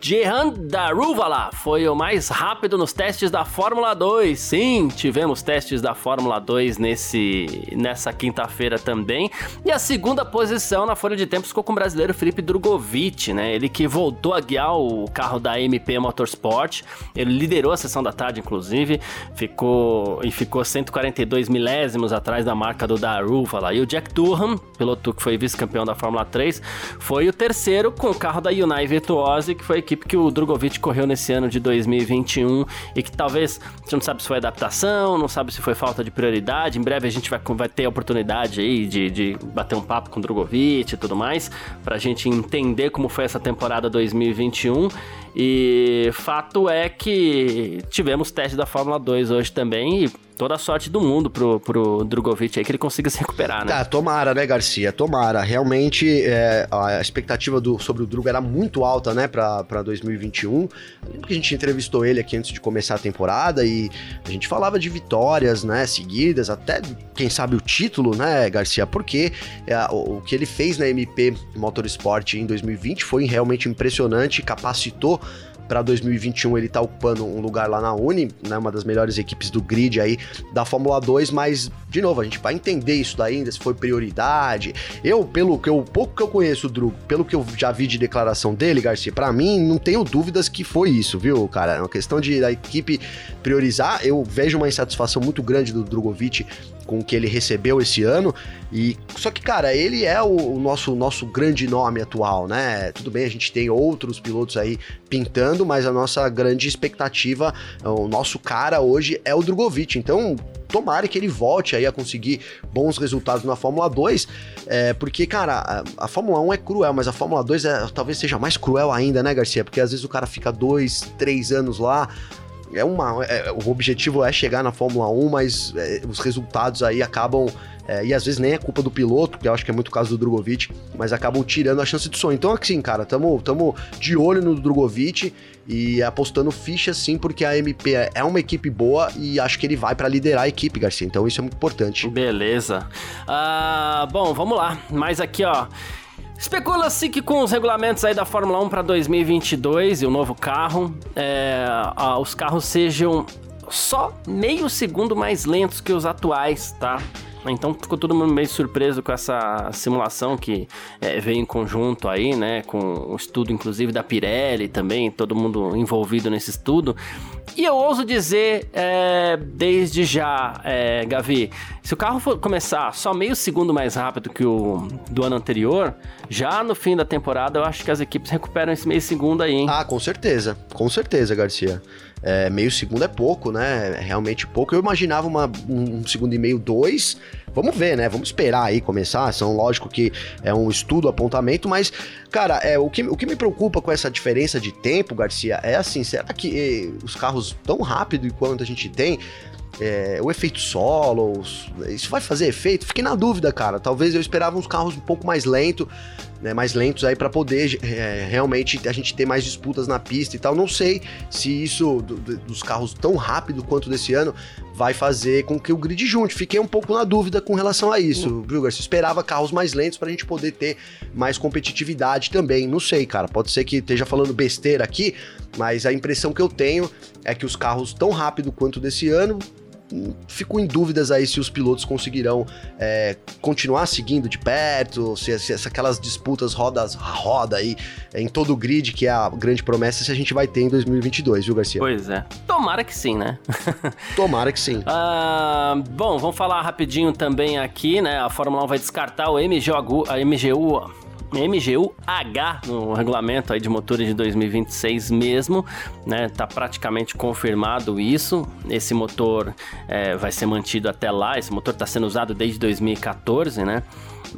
Jehan Daruvala foi o mais rápido nos testes da Fórmula 2. Sim, tivemos testes da Fórmula 2 nesse nessa quinta-feira também. E a segunda posição na folha de tempos ficou com o brasileiro Felipe Drogovic, né? Ele que voltou a guiar o carro da MP Motorsport. Ele liderou a sessão da tarde inclusive, ficou e ficou 142 mil milésimos atrás da marca do Daruva lá. E o Jack Durham, piloto que foi vice-campeão da Fórmula 3, foi o terceiro com o carro da Unai Virtuose, que foi a equipe que o Drogovic correu nesse ano de 2021 e que talvez, gente não sabe se foi adaptação, não sabe se foi falta de prioridade. Em breve a gente vai, vai ter a oportunidade aí de, de bater um papo com o Drogovic e tudo mais, pra gente entender como foi essa temporada 2021. E fato é que tivemos teste da Fórmula 2 hoje também e toda a sorte do mundo pro, pro Drogovic aí que ele consiga se recuperar, né?
Tá, tomara, né, Garcia? Tomara. Realmente é, a expectativa do, sobre o Drugo era muito alta, né, pra, pra 2021. Lembro que a gente entrevistou ele aqui antes de começar a temporada e a gente falava de vitórias, né, seguidas, até, quem sabe, o título, né, Garcia? Porque é, o, o que ele fez na MP Motorsport em 2020 foi realmente impressionante, capacitou para 2021 ele tá ocupando um lugar lá na Uni, né, uma das melhores equipes do grid aí da Fórmula 2, mas de novo, a gente vai entender isso daí ainda, se foi prioridade. Eu, pelo que eu pouco que eu conheço o Drugo, pelo que eu já vi de declaração dele, Garcia, para mim não tenho dúvidas que foi isso, viu, cara? É uma questão de da equipe priorizar. Eu vejo uma insatisfação muito grande do Drogovic com o que ele recebeu esse ano. E só que, cara, ele é o, o, nosso nosso grande nome atual, né? Tudo bem, a gente tem outros pilotos aí pintando, mas a nossa grande expectativa, o nosso cara hoje é o Drogovic. Então, tomara que ele volte aí a conseguir bons resultados na Fórmula 2, é, porque, cara, a, a, Fórmula 1 é cruel, mas a Fórmula 2 é, talvez seja mais cruel ainda, né, Garcia? Porque às vezes o cara fica dois, três anos lá, é uma. É, o objetivo é chegar na Fórmula 1, mas é, os resultados aí acabam. É, e às vezes nem é culpa do piloto, que eu acho que é muito o caso do Drogovic, mas acabam tirando a chance de sonho. Então, assim, cara, tamo, tamo de olho no Drogovic e apostando ficha sim, porque a MP é uma equipe boa e acho que ele vai para liderar a equipe, Garcia. Então, isso é muito importante.
Beleza. Uh, bom, vamos lá. Mas aqui, ó. Especula-se que com os regulamentos aí da Fórmula 1 para 2022 e o novo carro, é, os carros sejam só meio segundo mais lentos que os atuais, tá? Então ficou todo mundo meio surpreso com essa simulação que é, veio em conjunto aí, né? Com o estudo, inclusive, da Pirelli também, todo mundo envolvido nesse estudo. E eu ouso dizer, é, desde já, é, Gavi, se o carro for começar só meio segundo mais rápido que o do ano anterior, já no fim da temporada eu acho que as equipes recuperam esse meio segundo aí, hein?
Ah, com certeza, com certeza, Garcia. É, meio segundo é pouco, né? É realmente pouco. Eu imaginava uma, um, um segundo e meio, dois. Vamos ver, né? Vamos esperar aí começar. São lógico que é um estudo, apontamento, mas, cara, é, o, que, o que me preocupa com essa diferença de tempo, Garcia, é assim: será que eh, os carros tão rápido quanto a gente tem é, o efeito solo, isso vai fazer efeito? Fiquei na dúvida, cara. Talvez eu esperava uns carros um pouco mais lento, né, mais lentos aí para poder é, realmente a gente ter mais disputas na pista e tal. Não sei se isso do, do, dos carros tão rápido quanto desse ano vai fazer com que o grid junte. Fiquei um pouco na dúvida com relação a isso, uhum. viu, Garcia? Esperava carros mais lentos para a gente poder ter mais competitividade também. Não sei, cara. Pode ser que esteja falando besteira aqui, mas a impressão que eu tenho é que os carros tão rápido quanto desse ano fico em dúvidas aí se os pilotos conseguirão é, continuar seguindo de perto, se, se, se, aquelas disputas rodas a roda aí em todo o grid, que é a grande promessa, se a gente vai ter em 2022, viu, Garcia?
Pois é. Tomara que sim, né?
Tomara que sim.
Ah, bom, vamos falar rapidinho também aqui, né? A Fórmula 1 vai descartar o MGU, a MGU MGU-H no regulamento aí de motores de 2026 mesmo, né? Tá praticamente confirmado isso. Esse motor é, vai ser mantido até lá. Esse motor está sendo usado desde 2014, né?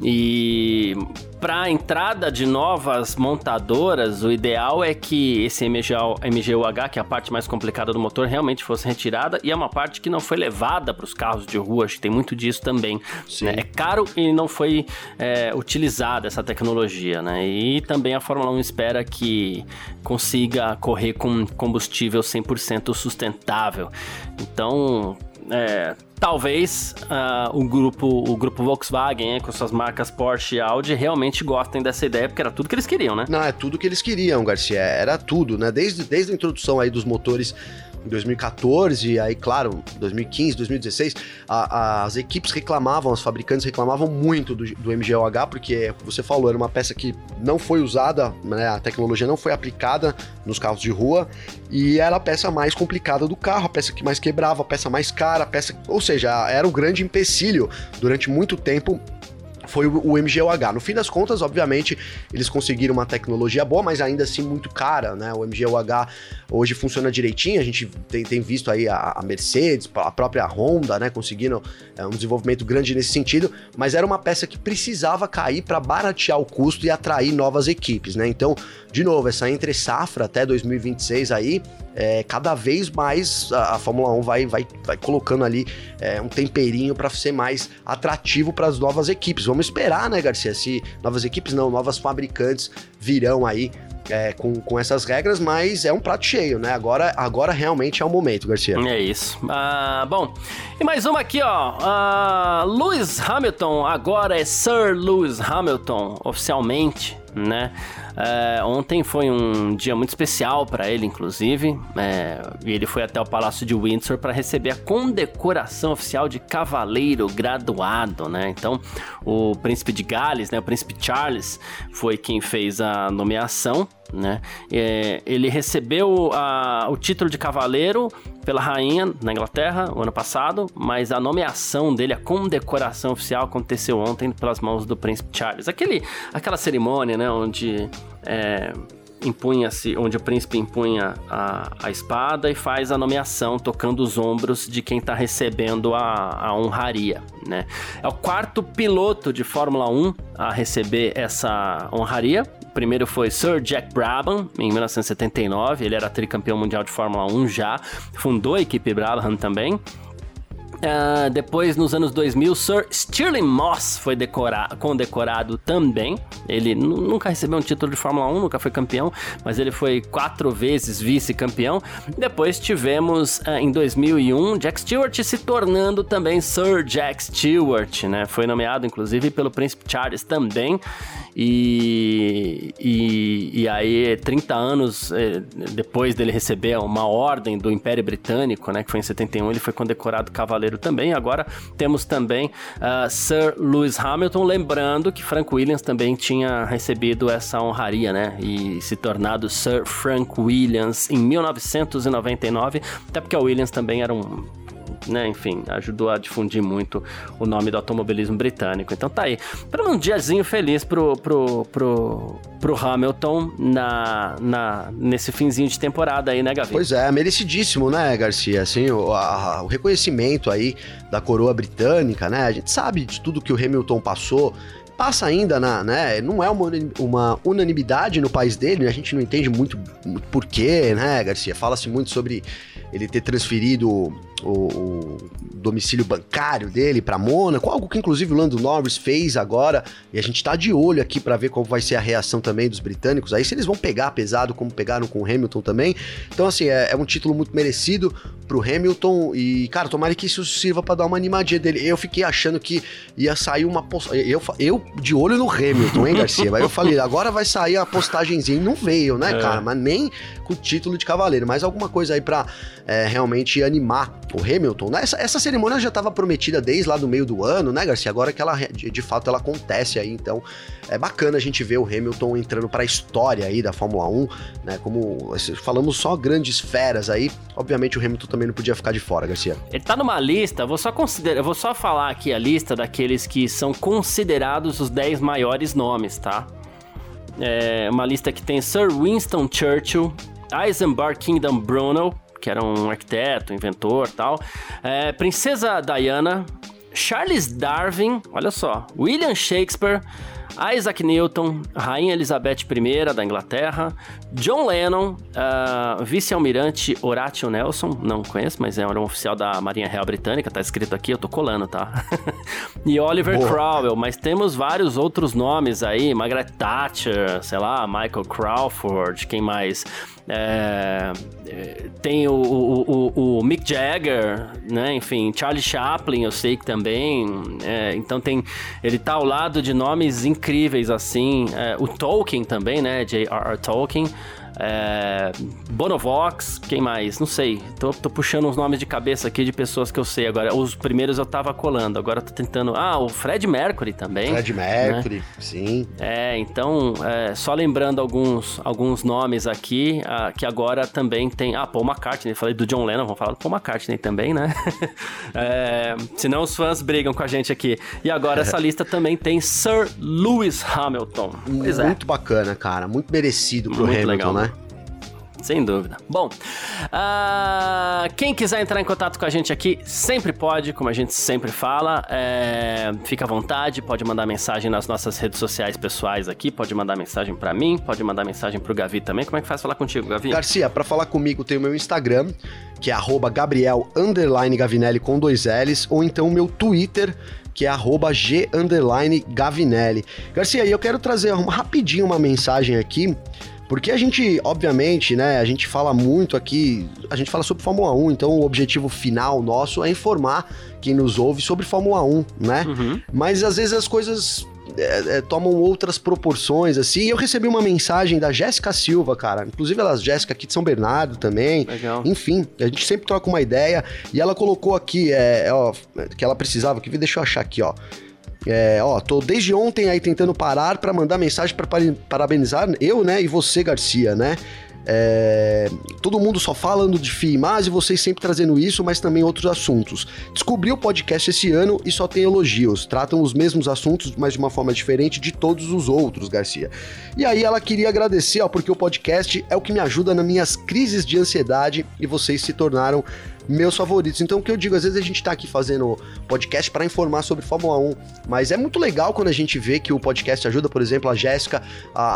E para a entrada de novas montadoras, o ideal é que esse MGU, MGU-H, que é a parte mais complicada do motor, realmente fosse retirada e é uma parte que não foi levada para os carros de rua, acho que tem muito disso também. Né? É caro e não foi é, utilizada essa tecnologia, né? E também a Fórmula 1 espera que consiga correr com combustível 100% sustentável. Então, é, talvez uh, o grupo o grupo Volkswagen, com suas marcas Porsche e Audi, realmente gostem dessa ideia, porque era tudo que eles queriam, né?
Não, é tudo que eles queriam, Garcia. Era tudo, né? Desde, desde a introdução aí dos motores em 2014, aí, claro, 2015, 2016, a, a, as equipes reclamavam, os fabricantes reclamavam muito do, do MGOH, porque, você falou, era uma peça que não foi usada, né, a tecnologia não foi aplicada nos carros de rua, e era a peça mais complicada do carro, a peça que mais quebrava, a peça mais cara, a peça. Ou seja, era um grande empecilho durante muito tempo foi o MGUH. No fim das contas, obviamente, eles conseguiram uma tecnologia boa, mas ainda assim muito cara, né? O MGUH hoje funciona direitinho, a gente tem, tem visto aí a, a, Mercedes, a própria Honda, né, conseguindo é, um desenvolvimento grande nesse sentido, mas era uma peça que precisava cair para baratear o custo e atrair novas equipes, né? Então, de novo, essa entre safra até 2026 aí, é, cada vez mais a, a, Fórmula 1 vai, vai, vai colocando ali é, um temperinho para ser mais atrativo para as novas equipes. Vamos esperar, né, Garcia? Se novas equipes não, novas fabricantes virão aí é, com, com essas regras, mas é um prato cheio, né? Agora, agora realmente é o momento, Garcia.
É isso. Ah, bom, e mais uma aqui, ó. Ah, Lewis Hamilton agora é Sir Lewis Hamilton, oficialmente, né? É, ontem foi um dia muito especial para ele, inclusive. É, e ele foi até o Palácio de Windsor para receber a condecoração oficial de cavaleiro graduado, né? Então, o príncipe de Gales, né, o príncipe Charles, foi quem fez a nomeação né? É, ele recebeu a, o título de cavaleiro pela rainha na Inglaterra o ano passado, mas a nomeação dele, a condecoração oficial aconteceu ontem pelas mãos do príncipe Charles. Aquele, aquela cerimônia, né, onde é, impunha-se, onde o príncipe impunha a, a espada e faz a nomeação, tocando os ombros de quem está recebendo a, a honraria, né? É o quarto piloto de Fórmula 1 a receber essa honraria. Primeiro foi Sir Jack Brabham, em 1979, ele era tricampeão mundial de Fórmula 1 já, fundou a equipe Brabham também. Uh, depois, nos anos 2000, Sir Stirling Moss foi condecorado também. Ele nunca recebeu um título de Fórmula 1, nunca foi campeão, mas ele foi quatro vezes vice-campeão. Depois tivemos, uh, em 2001, Jack Stewart se tornando também Sir Jack Stewart, né? Foi nomeado, inclusive, pelo Príncipe Charles também. E, e, e aí, 30 anos eh, depois dele receber uma ordem do Império Britânico, né? Que foi em 71, ele foi condecorado cavaleiro cavaleiro também. Agora temos também uh, Sir Lewis Hamilton, lembrando que Frank Williams também tinha recebido essa honraria, né? E se tornado Sir Frank Williams em 1999, até porque o Williams também era um né, enfim, ajudou a difundir muito o nome do automobilismo britânico. Então tá aí. Para um diazinho feliz pro, pro, pro, pro Hamilton na, na, nesse finzinho de temporada aí, né, Gavi?
Pois é, merecidíssimo, né, Garcia? Assim, o, a, o reconhecimento aí da coroa britânica, né? A gente sabe de tudo que o Hamilton passou, passa ainda na, né, não é uma, uma unanimidade no país dele, a gente não entende muito, muito porquê, né, Garcia? Fala-se muito sobre ele ter transferido o, o domicílio bancário dele para Mônaco, algo que inclusive o Lando Norris fez agora, e a gente tá de olho aqui para ver qual vai ser a reação também dos britânicos, aí se eles vão pegar pesado como pegaram com o Hamilton também. Então assim, é, é um título muito merecido pro Hamilton e, cara, tomara que isso sirva para dar uma animadinha dele. Eu fiquei achando que ia sair uma postagem, eu, eu de olho no Hamilton, hein, Garcia? Aí eu falei, agora vai sair a postagenzinha, e não veio, né, é. cara? Mas nem com o título de cavaleiro, mas alguma coisa aí pra é, realmente animar o Hamilton, né? Essa, essa cerimônia já estava prometida desde lá do meio do ano, né, Garcia? Agora que ela de, de, fato ela acontece aí, então é bacana a gente ver o Hamilton entrando para a história aí da Fórmula 1, né? Como falamos só grandes feras aí, obviamente o Hamilton também não podia ficar de fora, Garcia.
Ele tá numa lista, vou só considerar, vou só falar aqui a lista daqueles que são considerados os 10 maiores nomes, tá? É uma lista que tem Sir Winston Churchill, Eisenbar Kingdom Bruno, que era um arquiteto, inventor tal. É, Princesa Diana, Charles Darwin, olha só, William Shakespeare, Isaac Newton, Rainha Elizabeth I da Inglaterra, John Lennon, uh, vice-almirante Horatio Nelson, não conheço, mas era um oficial da Marinha Real Britânica, tá escrito aqui, eu tô colando, tá? e Oliver Boa. Cromwell, mas temos vários outros nomes aí, Margaret Thatcher, sei lá, Michael Crawford, quem mais? É, tem o, o, o, o, Mick Jagger, né? Enfim, Charlie Chaplin, eu sei que também. É, então tem. Ele tá ao lado de nomes incríveis assim. É, o Tolkien também, né? J.R.R. Tolkien. É, Bonovox, quem mais? Não sei. Tô, tô, puxando uns nomes de cabeça aqui de pessoas que eu sei agora. Os primeiros eu tava colando, agora tô tentando. Ah, o Fred Mercury também.
Fred Mercury, né? sim.
É, então, é, só lembrando alguns, alguns nomes aqui, ah, que agora também tem. Ah, Paul McCartney, falei do John Lennon, vamos falar do Paul McCartney também, né? é, senão os fãs brigam com a gente aqui. E agora essa lista também tem Sir Lewis Hamilton.
Pois é. muito bacana, cara. Muito merecido pro muito Hamilton, legal, né?
Sem dúvida. Bom, uh, quem quiser entrar em contato com a gente aqui, sempre pode, como a gente sempre fala. É, fica à vontade, pode mandar mensagem nas nossas redes sociais pessoais aqui, pode mandar mensagem para mim, pode mandar mensagem pro Gavi também. Como é que faz falar contigo, Gavi?
Garcia, para falar comigo tem o meu Instagram, que é Gabriel Gavinelli com dois L's, ou então o meu Twitter, que é arroba G Gavinelli. Garcia, eu quero trazer uma, rapidinho uma mensagem aqui porque a gente, obviamente, né, a gente fala muito aqui, a gente fala sobre Fórmula 1, então o objetivo final nosso é informar quem nos ouve sobre Fórmula 1, né? Uhum. Mas às vezes as coisas é, é, tomam outras proporções, assim. E eu recebi uma mensagem da Jéssica Silva, cara. Inclusive, ela, Jéssica aqui de São Bernardo também. Legal. Enfim, a gente sempre troca uma ideia. E ela colocou aqui, é, ó, que ela precisava, que deixa eu achar aqui, ó. É, ó, tô desde ontem aí tentando parar para mandar mensagem para parabenizar eu, né, e você, Garcia, né? É, todo mundo só falando de FIMAS e vocês sempre trazendo isso, mas também outros assuntos. Descobri o podcast esse ano e só tem elogios. Tratam os mesmos assuntos, mas de uma forma diferente de todos os outros, Garcia. E aí ela queria agradecer, ó, porque o podcast é o que me ajuda nas minhas crises de ansiedade e vocês se tornaram meus favoritos. Então, o que eu digo, às vezes a gente tá aqui fazendo podcast para informar sobre Fórmula 1, mas é muito legal quando a gente vê que o podcast ajuda, por exemplo, a Jéssica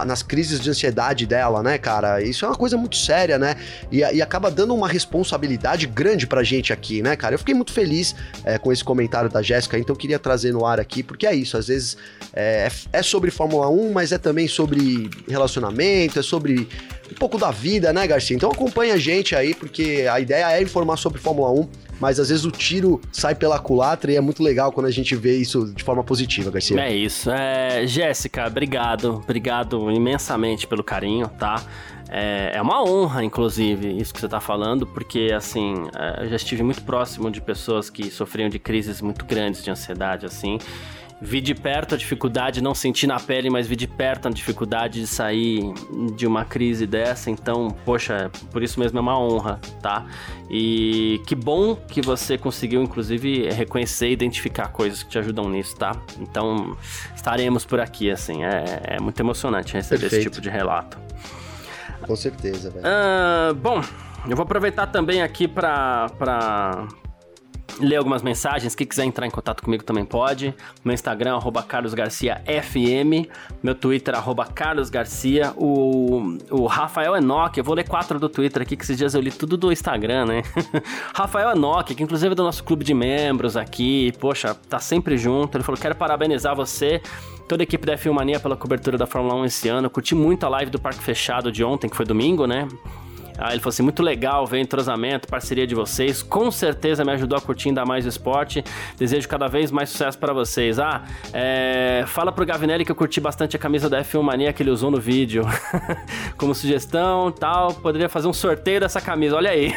nas crises de ansiedade dela, né, cara? Isso é uma coisa muito séria, né? E, e, acaba dando uma responsabilidade grande pra gente aqui, né, cara? Eu fiquei muito feliz é, com esse comentário da Jéssica, então queria trazer no ar aqui, porque é isso, às vezes é, é sobre Fórmula 1, mas é também sobre relacionamento, é sobre um pouco da vida, né, Garcia? Então acompanha a gente aí, porque a ideia é informar sobre Fórmula 1, mas às vezes o tiro sai pela culatra e é muito legal quando a gente vê isso de forma positiva, Garcia.
É isso. É, Jéssica, obrigado. Obrigado imensamente pelo carinho, tá? É, é, uma honra, inclusive, isso que você está falando, porque, assim, é, eu já estive muito próximo de pessoas que sofriam de crises muito grandes de ansiedade, assim. Vi de perto a dificuldade, não senti na pele, mas vi de perto a dificuldade de sair de uma crise dessa. Então, poxa, por isso mesmo é uma honra, tá? E que bom que você conseguiu, inclusive, reconhecer e identificar coisas que te ajudam nisso, tá? Então, estaremos por aqui, assim. É, é muito emocionante receber Perfeito. esse tipo de relato.
Com certeza, velho.
Uh, bom, eu vou aproveitar também aqui para ler algumas mensagens. Quem quiser entrar em contato comigo também pode. Meu Instagram, arroba carlosgarciafm. Meu Twitter, arroba carlosgarcia. O, o Rafael Enoch, eu vou ler quatro do Twitter aqui, que esses dias eu li tudo do Instagram, né? Rafael Enoch, que inclusive é do nosso clube de membros aqui. Poxa, tá sempre junto. Ele falou, quero parabenizar você toda a equipe da F1 Mania pela cobertura da Fórmula 1 esse ano. curti muito a live do Parque Fechado de ontem, que foi domingo, né? Ah, ele falou assim: muito legal ver entrosamento, parceria de vocês. Com certeza me ajudou a curtir ainda mais o esporte. Desejo cada vez mais sucesso para vocês. Ah, é... fala pro Gavinelli que eu curti bastante a camisa da F1 Mania que ele usou no vídeo. Como sugestão tal, poderia fazer um sorteio dessa camisa. Olha aí.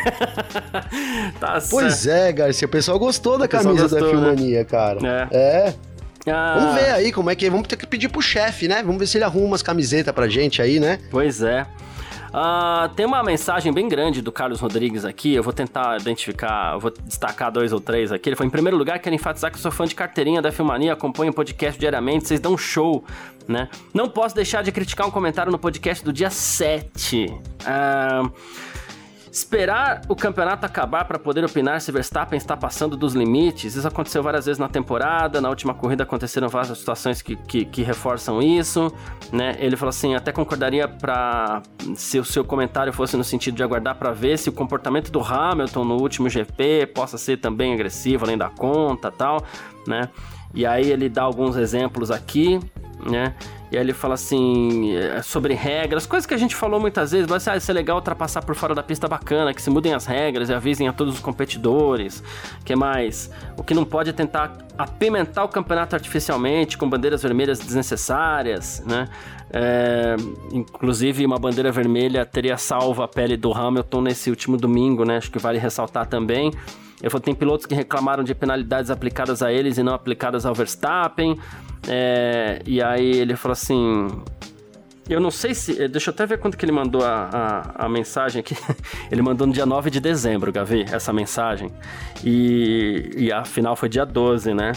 tá pois é, Garcia. O pessoal gostou da camisa gostou, da F1 né? Mania, cara. É. é. Ah. Vamos ver aí como é que é. Vamos ter que pedir pro chefe, né? Vamos ver se ele arruma umas camisetas pra gente aí, né?
Pois é. Uh, tem uma mensagem bem grande do Carlos Rodrigues aqui. Eu vou tentar identificar, vou destacar dois ou três aqui. Ele foi em primeiro lugar, quero enfatizar que sou fã de carteirinha da Filmania, acompanho o podcast diariamente, vocês dão show, né? Não posso deixar de criticar um comentário no podcast do dia 7. Uh, Esperar o campeonato acabar para poder opinar se Verstappen está passando dos limites, isso aconteceu várias vezes na temporada, na última corrida aconteceram várias situações que, que, que reforçam isso, né? Ele falou assim, até concordaria para se o seu comentário fosse no sentido de aguardar para ver se o comportamento do Hamilton no último GP possa ser também agressivo além da conta, tal, né? E aí ele dá alguns exemplos aqui, né? E aí ele fala assim, é, sobre regras, coisas que a gente falou muitas vezes, mas ah, isso é legal ultrapassar por fora da pista bacana, que se mudem as regras e avisem a todos os competidores. que mais? O que não pode é tentar apimentar o campeonato artificialmente, com bandeiras vermelhas desnecessárias, né? É, inclusive, uma bandeira vermelha teria salvo a pele do Hamilton nesse último domingo, né? Acho que vale ressaltar também. Ele falou tem pilotos que reclamaram de penalidades aplicadas a eles e não aplicadas ao Verstappen. É, e aí ele falou assim. Eu não sei se. Deixa eu até ver quando que ele mandou a, a, a, mensagem aqui. Ele mandou no dia 9 de dezembro, Gavi, essa mensagem. E, e a final foi dia 12, né?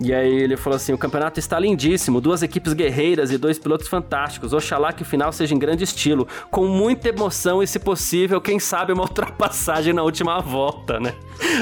E aí ele falou assim: o campeonato está lindíssimo, duas equipes guerreiras e dois pilotos fantásticos. Oxalá que o final seja em grande estilo, com muita emoção e, se possível, quem sabe uma ultrapassagem na última volta, né?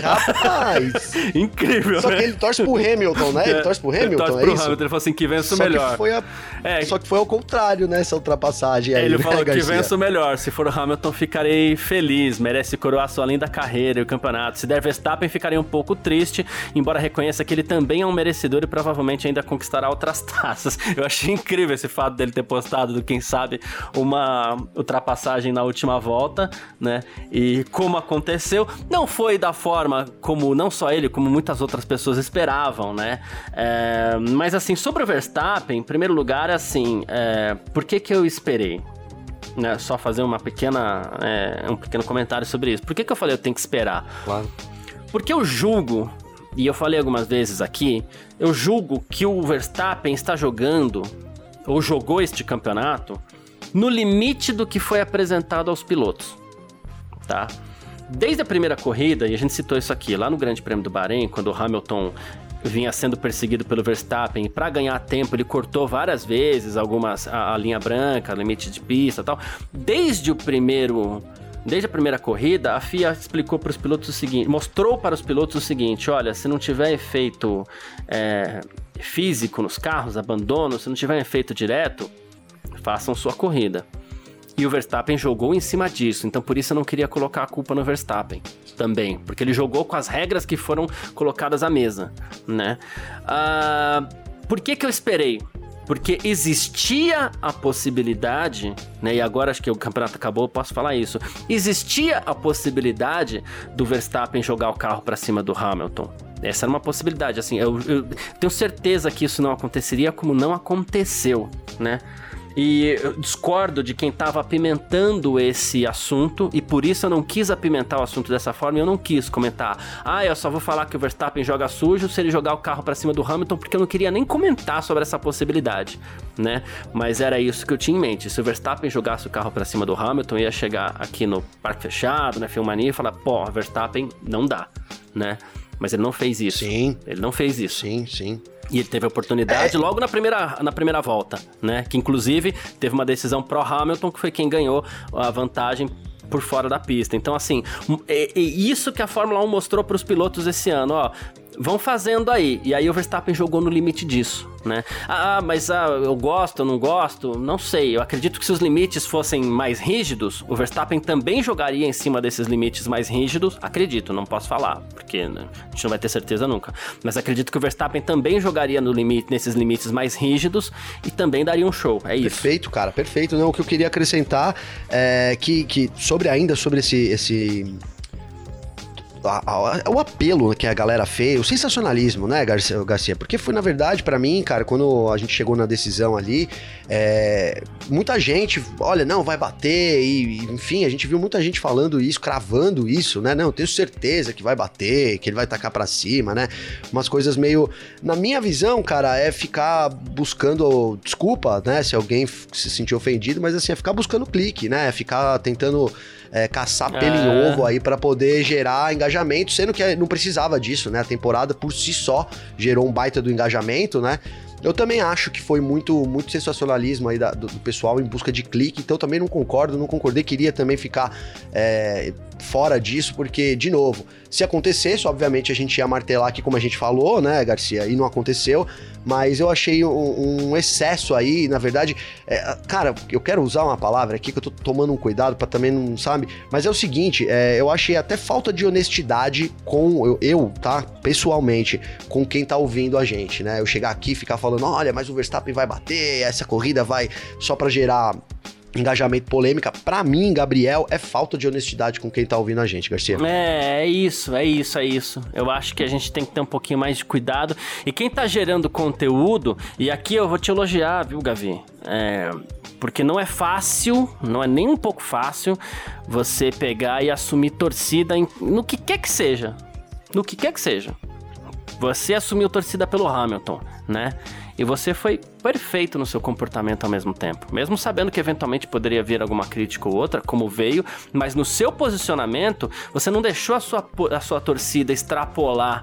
Rapaz!
Incrível,
Só né? que ele torce pro Hamilton, né? Ele é, torce pro Hamilton, ele torce é pro isso? Hamilton,
ele falou assim, que vença o melhor.
Que a... é. Só que foi ao contrário, né, essa ultrapassagem aí,
Ele
né,
falou Garcia? que vença o melhor. Se for o Hamilton, ficarei feliz. Merece coroar sua linda carreira e o campeonato. Se der Verstappen, ficarei um pouco triste, embora reconheça que ele também é um merecedor e provavelmente ainda conquistará outras taças. Eu achei incrível esse fato dele ter postado, do quem sabe, uma ultrapassagem na última volta, né? E como aconteceu, não foi da forma como não só ele, como muitas outras pessoas esperavam, né? É, mas assim, sobre o Verstappen, em primeiro lugar, assim, é, por que que eu esperei? Né, só fazer uma pequena, é, um pequeno comentário sobre isso. Por que que eu falei eu tenho que esperar?
Claro.
Porque eu julgo, e eu falei algumas vezes aqui, eu julgo que o Verstappen está jogando, ou jogou este campeonato, no limite do que foi apresentado aos pilotos, tá? Desde a primeira corrida, e a gente citou isso aqui, lá no Grande Prêmio do Bahrein, quando o Hamilton vinha sendo perseguido pelo Verstappen, para ganhar tempo ele cortou várias vezes algumas a, a linha branca, limite de pista, tal. Desde o primeiro Desde a primeira corrida, a FIA explicou para os pilotos o seguinte, mostrou para os pilotos o seguinte: olha, se não tiver efeito é, físico nos carros, abandono, se não tiver efeito direto, façam sua corrida. E o Verstappen jogou em cima disso, então por isso eu não queria colocar a culpa no Verstappen também, porque ele jogou com as regras que foram colocadas à mesa, né? Uh, por que que eu esperei? Porque existia a possibilidade, né? E agora acho que o campeonato acabou, eu posso falar isso. Existia a possibilidade do Verstappen jogar o carro para cima do Hamilton. Essa era uma possibilidade, assim, eu, eu tenho certeza que isso não aconteceria como não aconteceu, né? E eu discordo de quem estava apimentando esse assunto, e por isso eu não quis apimentar o assunto dessa forma, e eu não quis comentar. Ah, eu só vou falar que o Verstappen joga sujo se ele jogar o carro para cima do Hamilton, porque eu não queria nem comentar sobre essa possibilidade, né? Mas era isso que eu tinha em mente. Se o Verstappen jogasse o carro para cima do Hamilton, ia chegar aqui no parque fechado, na Filmania, e falar: pô, Verstappen não dá, né? Mas ele não fez isso.
Sim.
Ele não fez isso.
Sim, sim.
E ele teve a oportunidade é. logo na primeira, na primeira volta, né? Que inclusive teve uma decisão pro Hamilton, que foi quem ganhou a vantagem por fora da pista. Então, assim, é, é isso que a Fórmula 1 mostrou para os pilotos esse ano, ó vão fazendo aí. E aí o Verstappen jogou no limite disso, né? Ah, mas ah, eu gosto, eu não gosto? Não sei. Eu acredito que se os limites fossem mais rígidos, o Verstappen também jogaria em cima desses limites mais rígidos. Acredito, não posso falar, porque né, a gente não vai ter certeza nunca. Mas acredito que o Verstappen também jogaria no limite, nesses limites mais rígidos e também daria um show. É isso.
Perfeito, cara, perfeito. Não, o que eu queria acrescentar é que, que sobre ainda sobre esse, esse a, a, o apelo que a galera fez, o sensacionalismo, né, Garcia? Garcia porque foi, na verdade, para mim, cara, quando a gente chegou na decisão ali, é, muita gente, olha, não, vai bater, e, enfim, a gente viu muita gente falando isso, cravando isso, né? Não, tenho certeza que vai bater, que ele vai tacar para cima, né? Umas coisas meio. Na minha visão, cara, é ficar buscando. Desculpa, né? Se alguém se sentir ofendido, mas assim, é ficar buscando clique, né? É ficar tentando é, caçar pelo é. em ovo aí para poder gerar engajamento, sendo que não precisava disso, né? A temporada por si só gerou um baita do engajamento, né? Eu também acho que foi muito, muito sensacionalismo aí da, do, do, pessoal em busca de clique, então também não concordo, não concordei, queria também ficar é, fora disso, porque, de novo, se acontecesse, obviamente a gente ia martelar aqui como a gente falou, né, Garcia, e não aconteceu, mas eu achei um, um excesso aí, na verdade, é, cara, eu quero usar uma palavra aqui que eu tô tomando um cuidado para também não, sabe, mas é o seguinte, é, eu achei até falta de honestidade com, eu, eu, tá, pessoalmente, com quem tá ouvindo a gente, né, eu chegar aqui e ficar falando, olha, mas o Verstappen vai bater, essa corrida vai só para gerar engajamento polêmica, para mim, Gabriel, é falta de honestidade com quem tá ouvindo a gente, Garcia.
É, é isso, é isso, é isso. Eu acho que a gente tem que ter um pouquinho mais de cuidado. E quem tá gerando conteúdo, e aqui eu vou te elogiar, viu, Gavi? É, porque não é fácil, não é nem um pouco fácil você pegar e assumir torcida em, no que quer que seja. No que quer que seja. Você assumiu torcida pelo Hamilton, né? E você foi perfeito no seu comportamento ao mesmo tempo. Mesmo sabendo que eventualmente poderia vir alguma crítica ou outra, como veio, mas no seu posicionamento, você não deixou a sua, a sua torcida extrapolar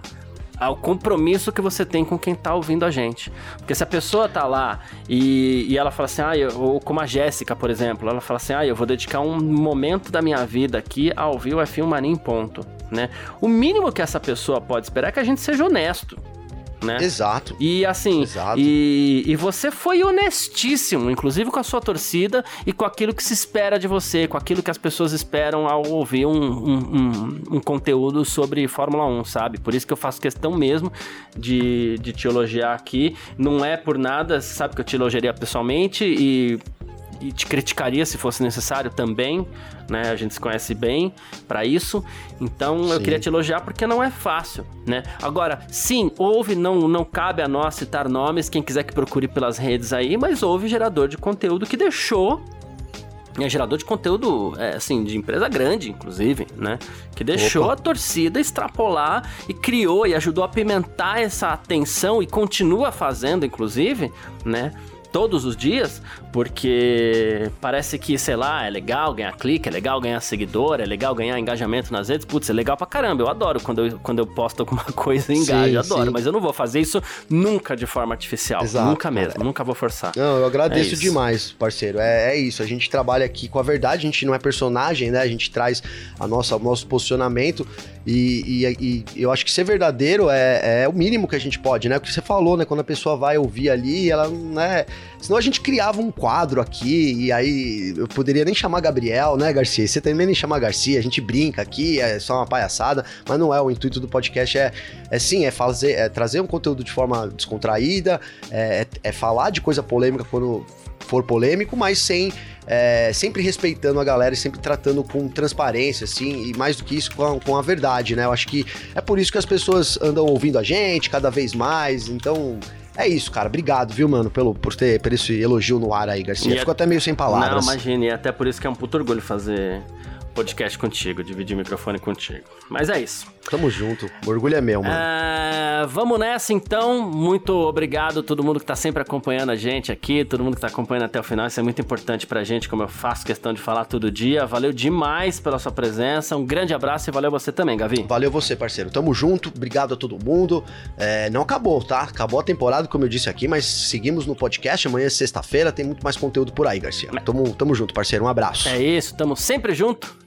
ao compromisso que você tem com quem tá ouvindo a gente. Porque se a pessoa tá lá e, e ela fala assim, ah, eu, ou como a Jéssica, por exemplo, ela fala assim, ah, eu vou dedicar um momento da minha vida aqui a ouvir o F1 Mania em ponto, né? O mínimo que essa pessoa pode esperar é que a gente seja honesto né?
Exato.
E assim, Exato. E, e você foi honestíssimo, inclusive com a sua torcida e com aquilo que se espera de você, com aquilo que as pessoas esperam ao ouvir um, um, um, um conteúdo sobre Fórmula 1, sabe? Por isso que eu faço questão mesmo de, de te elogiar aqui. Não é por nada, sabe que eu te elogiaria pessoalmente e e te criticaria se fosse necessário também, né? A gente se conhece bem para isso. Então sim. eu queria te elogiar porque não é fácil, né? Agora, sim, houve, não, não cabe a nós citar nomes, quem quiser que procure pelas redes aí, mas houve gerador de conteúdo que deixou é gerador de conteúdo, é, assim, de empresa grande, inclusive, né? Que deixou Opa. a torcida extrapolar e criou e ajudou a pimentar essa atenção e continua fazendo, inclusive, né? todos os dias, porque parece que, sei lá, é legal ganhar clique, é legal ganhar seguidor, é legal ganhar engajamento nas redes. Putz, é legal pra caramba. Eu adoro quando eu, quando eu posto alguma coisa e engajo, adoro. Sim. Mas eu não vou fazer isso nunca de forma artificial. Exato, nunca mesmo, nunca vou forçar.
Não, eu agradeço é demais, parceiro. É, é isso. A gente trabalha aqui com a verdade, a gente não é personagem, né? A gente traz a nossa, o nosso posicionamento e, e, e eu acho que ser verdadeiro é, é, o mínimo que a gente pode, né? O que você falou, né? Quando a pessoa vai ouvir ali, ela, né? Senão a gente criava um quadro aqui e aí eu poderia nem chamar Gabriel, né, Garcia? Você também nem chamar Garcia, a gente brinca aqui, é só uma palhaçada, mas não é o intuito do podcast, é, é sim, é fazer, é trazer um conteúdo de forma descontraída, é, é, é falar de coisa polêmica quando for polêmico, mas sem é, sempre respeitando a galera e sempre tratando com transparência, assim, e mais do que isso, com a, com a verdade, né? Eu acho que é por isso que as pessoas andam ouvindo a gente cada vez mais, então é isso, cara. Obrigado, viu, mano, pelo, por ter por esse elogio no ar aí, Garcia.
E
Ficou é... até meio sem palavras.
Não, imagine, e até por isso que é um puto orgulho fazer podcast contigo, dividir o microfone contigo. Mas é isso.
Tamo junto. O orgulho é meu, mano.
É, vamos nessa então. Muito obrigado a todo mundo que tá sempre acompanhando a gente aqui, todo mundo que tá acompanhando até o final. Isso é muito importante pra gente, como eu faço questão de falar todo dia. Valeu demais pela sua presença. Um grande abraço e valeu você também, Gavi.
Valeu você, parceiro. Tamo junto. Obrigado a todo mundo. É, não acabou, tá? Acabou a temporada, como eu disse aqui, mas seguimos no podcast. Amanhã é sexta-feira, tem muito mais conteúdo por aí, Garcia. Tamo, tamo junto, parceiro. Um abraço.
É isso, tamo sempre junto.